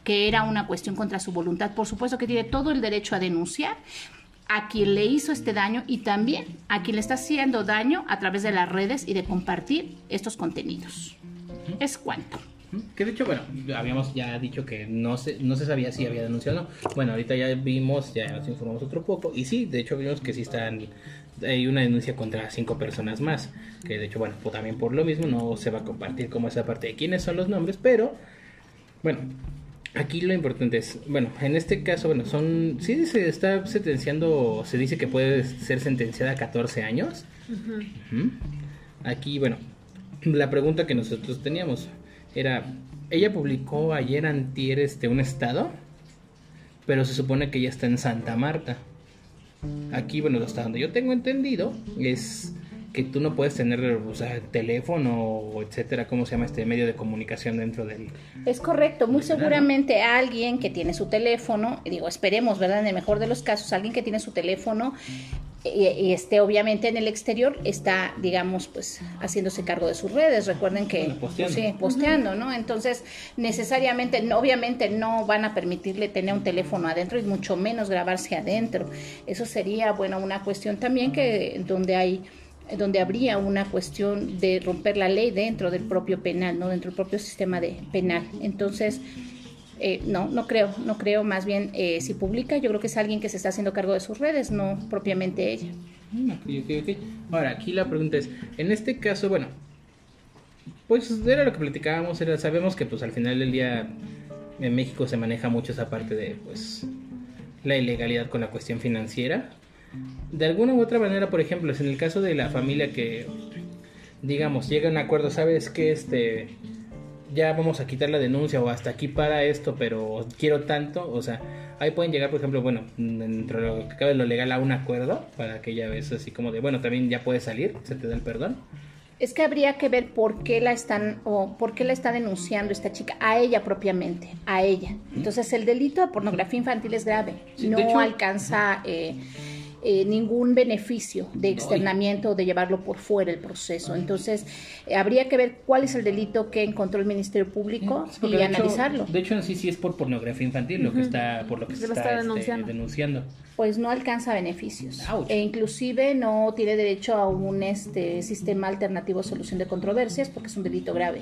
que era una cuestión contra su voluntad, por supuesto que tiene todo el derecho a denunciar a quien le hizo este daño y también a quien le está haciendo daño a través de las redes y de compartir estos contenidos. Es cuanto. Que de hecho, bueno, habíamos ya dicho que no se, no se sabía si había denunciado Bueno, ahorita ya vimos, ya nos informamos otro poco. Y sí, de hecho vimos que sí están, hay una denuncia contra cinco personas más. Que de hecho, bueno, pues también por lo mismo no se va a compartir como esa parte de quiénes son los nombres. Pero, bueno, Aquí lo importante es, bueno, en este caso, bueno, son, sí se está sentenciando, se dice que puede ser sentenciada a 14 años. Aquí, bueno, la pregunta que nosotros teníamos era, ella publicó ayer antier este, un estado, pero se supone que ella está en Santa Marta. Aquí, bueno, hasta donde yo tengo entendido, es que tú no puedes tener, o sea, teléfono o etcétera, ¿cómo se llama este medio de comunicación dentro del... Es correcto, muy seguramente alguien que tiene su teléfono, digo, esperemos, ¿verdad? En el mejor de los casos, alguien que tiene su teléfono y, esté obviamente en el exterior, está, digamos, pues haciéndose cargo de sus redes. Recuerden que... posteando. sí, posteando, ¿no? Entonces, necesariamente, obviamente no van a permitirle tener un teléfono adentro y mucho menos grabarse adentro. Eso sería, bueno, una cuestión también que donde hay donde habría una cuestión de romper la ley dentro del propio penal, ¿no? dentro del propio sistema de penal. Entonces, eh, no, no creo, no creo, más bien eh, si publica, yo creo que es alguien que se está haciendo cargo de sus redes, no propiamente ella. Mm, Ahora, aquí la pregunta es, en este caso, bueno, Pues era lo que platicábamos, era, sabemos que pues al final del día en México se maneja mucho esa parte de pues la ilegalidad con la cuestión financiera. De alguna u otra manera, por ejemplo, es en el caso de la familia que digamos llega a un acuerdo, sabes que este ya vamos a quitar la denuncia o hasta aquí para esto, pero quiero tanto, o sea, ahí pueden llegar, por ejemplo, bueno, dentro de lo que cabe lo legal a un acuerdo para que ya ves así como de, bueno, también ya puedes salir, se te da el perdón. Es que habría que ver por qué la están o por qué la está denunciando esta chica a ella propiamente, a ella. Entonces el delito de pornografía infantil es grave, Sí, no hecho- alcanza eh, eh, ningún beneficio de externamiento o de llevarlo por fuera el proceso. Entonces eh, habría que ver cuál es el delito que encontró el Ministerio Público Sí, y de hecho- analizarlo. de hecho, en sí sí es por pornografía infantil lo que está, por lo que se está, este, denunciando. denunciando. pues no alcanza beneficios Ouch. e inclusive no tiene derecho a un este sistema alternativo de solución de controversias porque es un delito grave.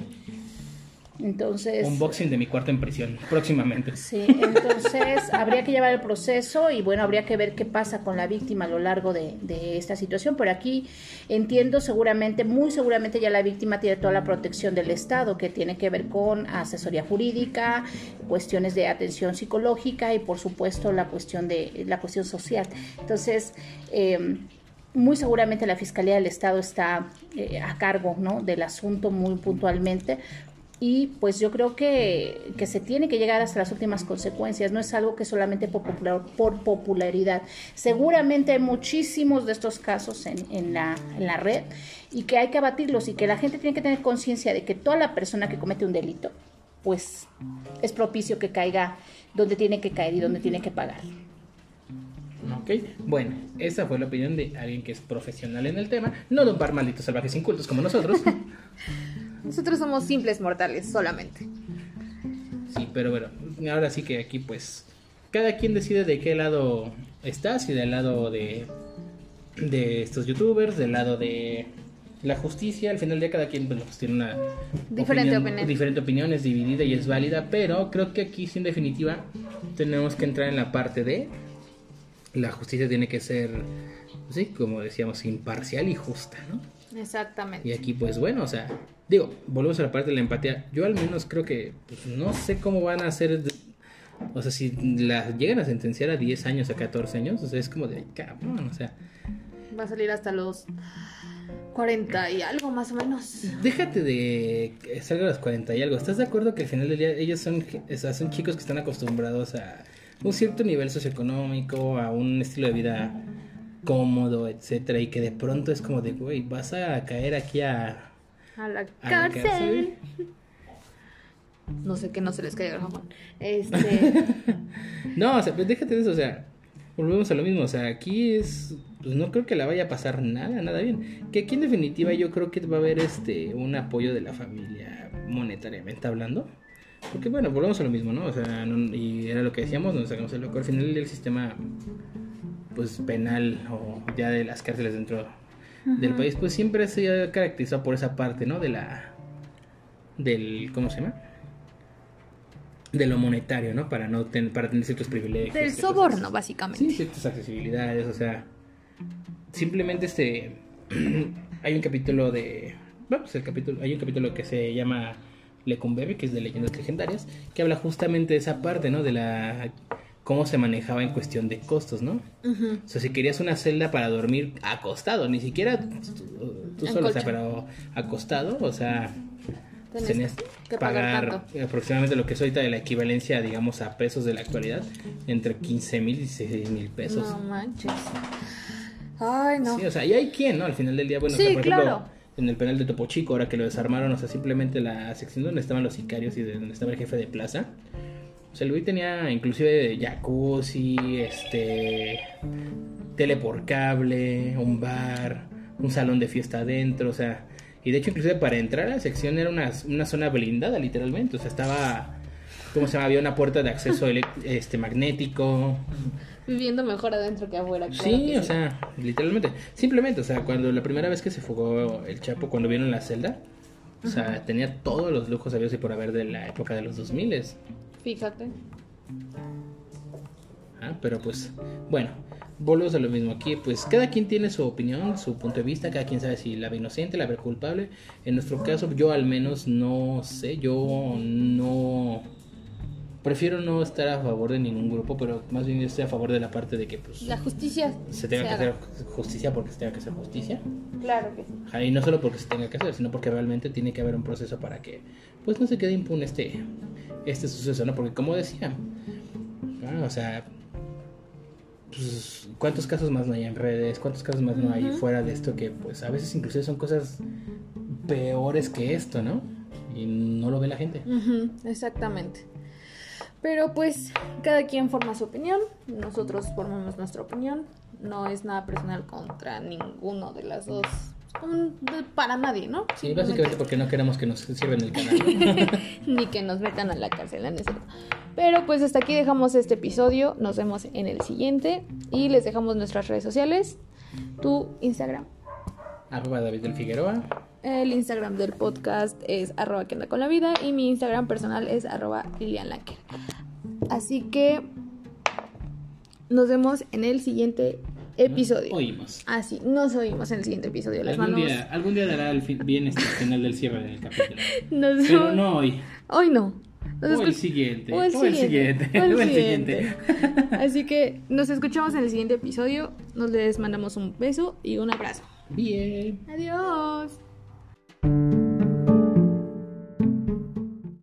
Entonces, Unboxing de mi cuarto en prisión, próximamente. sí, entonces habría que llevar el proceso y bueno, habría que ver qué pasa con la víctima a lo largo de, de esta situación. Pero aquí entiendo seguramente, muy seguramente ya la víctima tiene toda la protección del Estado que tiene que ver con asesoría jurídica, cuestiones de atención psicológica y por supuesto la cuestión de la cuestión social. Entonces, eh, muy seguramente la Fiscalía del Estado está eh, a cargo ¿no? del asunto muy puntualmente y pues yo creo que, que se tiene que llegar hasta las últimas consecuencias, no es algo que solamente por, popular- por popularidad. Seguramente hay muchísimos de estos casos en, en la, en la red y que hay que abatirlos y que la gente tiene que tener conciencia de que toda la persona que comete un delito pues es propicio que caiga donde tiene que caer y donde tiene que pagar. Ok, bueno, esa fue la opinión de alguien que es profesional en el tema, no de un par malditos salvajes incultos como nosotros. Nosotros somos simples mortales solamente. Sí, pero bueno, ahora sí que aquí pues cada quien decide de qué lado está, si del lado de, de estos youtubers, del lado de la justicia, al final del día cada quien bueno, pues, tiene una Diferente opinión. diferente opinión, es dividida y es válida, pero creo que aquí sí en definitiva tenemos que entrar en la parte de la justicia tiene que ser, sí, como decíamos, imparcial y justa, ¿no? Exactamente. Y aquí, pues bueno, o sea, digo, volvemos a la parte de la empatía. Yo al menos creo que pues, no sé cómo van a hacer. O sea, si la llegan a sentenciar a 10 años, a 14 años, o sea, es como de, "Ay, cabrón, o sea, Va a salir hasta los 40 y algo más o menos. déjate de que salga a los 40 y algo. ¿Estás de acuerdo que al final del día ellos son, o sea, son chicos que están acostumbrados a un cierto nivel socioeconómico, a un estilo de vida cómodo, etcétera, y que de pronto es como de, güey, vas a caer aquí a, A la a la cárcel. No sé que no se les caiga el jamón. Este. No, o sea, pues déjate de eso, o sea, volvemos a lo mismo, o sea, aquí es, pues no creo que la vaya a pasar nada, nada bien. Que aquí en definitiva yo creo que va a haber este, un apoyo de la familia monetariamente hablando. Porque bueno, volvemos a lo mismo, ¿no? O sea, no- y era lo que decíamos, nos sacamos el loco. Al final del sistema, pues penal o ya de las cárceles dentro del país, pues siempre se ha caracterizado por esa parte, ¿no? De la, del, ¿cómo se llama? De lo monetario, ¿no? Para no tener, para tener ciertos privilegios. Del soborno, Sí, básicamente. ciertas accesibilidades, o sea, simplemente este hay un capítulo de bueno, pues el capítulo hay un capítulo que se llama Lecumbebe, que es de leyendas legendarias, que habla justamente de esa parte, ¿no? De la cómo se manejaba en cuestión de costos, ¿no? O sea, si querías una celda para dormir acostado, ni siquiera tú, tú solo, o sea, pero acostado, o sea, tenías que pagar aproximadamente lo que es ahorita de la equivalencia, digamos, a pesos de la actualidad, entre 15 mil y 16 mil pesos. No manches. Ay, no. Sí, o sea, y hay quien, ¿no? Al final del día, bueno, Sí, o sea, por ejemplo, claro. en el penal de Topo Chico, ahora que lo desarmaron, o sea, simplemente la sección donde estaban los sicarios y de donde estaba el jefe de plaza. O sea, el güey tenía inclusive jacuzzi, este, tele por cable, un bar, un salón de fiesta adentro, o sea, y de hecho inclusive para entrar a la sección era una, una zona blindada literalmente, o sea, estaba, ¿cómo se llama? Había una puerta de acceso este, magnético, Viviendo mejor adentro que afuera. claro Sí, que o sea, literalmente. Simplemente, o sea, cuando la primera vez que se fugó el Chapo, cuando vieron la celda, o sea, tenía todos los lujos habidos y por haber de la época de los 2000 Fíjate. Ah, pero pues, bueno, volvemos a lo mismo aquí, pues cada quien tiene su opinión, su punto de vista, cada quien sabe si la ve inocente, la ve culpable. En nuestro caso, yo al menos no sé, yo no prefiero no estar a favor de ningún grupo, pero más bien estoy a favor de la parte de que pues La justicia se tenga que haga. hacer justicia porque se tenga que hacer justicia. Claro que sí. Ajá, Y no solo porque se tenga que hacer, sino porque realmente tiene que haber un proceso para que pues no se quede impune este, este suceso, ¿no? Porque como decía, ah, o sea, pues, ¿cuántos casos más no hay en redes? ¿Cuántos casos más no hay fuera de esto que pues a veces inclusive son cosas peores que esto, ¿no? Y no lo ve la gente. Exactamente. Pero pues cada quien forma su opinión, nosotros formamos nuestra opinión, no es nada personal contra ninguno de las dos, un- para nadie, ¿no? Sí, básicamente porque no queremos que nos sirvan el canal. ni que nos metan a la cárcel, ¿no es cierto? Pero pues hasta aquí dejamos este episodio, nos vemos en el siguiente y les dejamos nuestras redes sociales, tu Instagram. Arroba David del Figueroa. El Instagram del podcast es arroba que anda con la vida y mi Instagram personal es arroba Lilian Lacker. Así que nos vemos en el siguiente episodio. Oímos. Así, nos oímos en el siguiente episodio. Les Algún mandamos. día, algún día dará el fin- bien este final del cierre del capítulo. Nos Pero no hoy. Hoy no. Nos O el siguiente. O el O el siguiente. siguiente. O el O el siguiente. Así que nos escuchamos en el siguiente episodio. Nos les mandamos un beso y un abrazo. Bien. Adiós.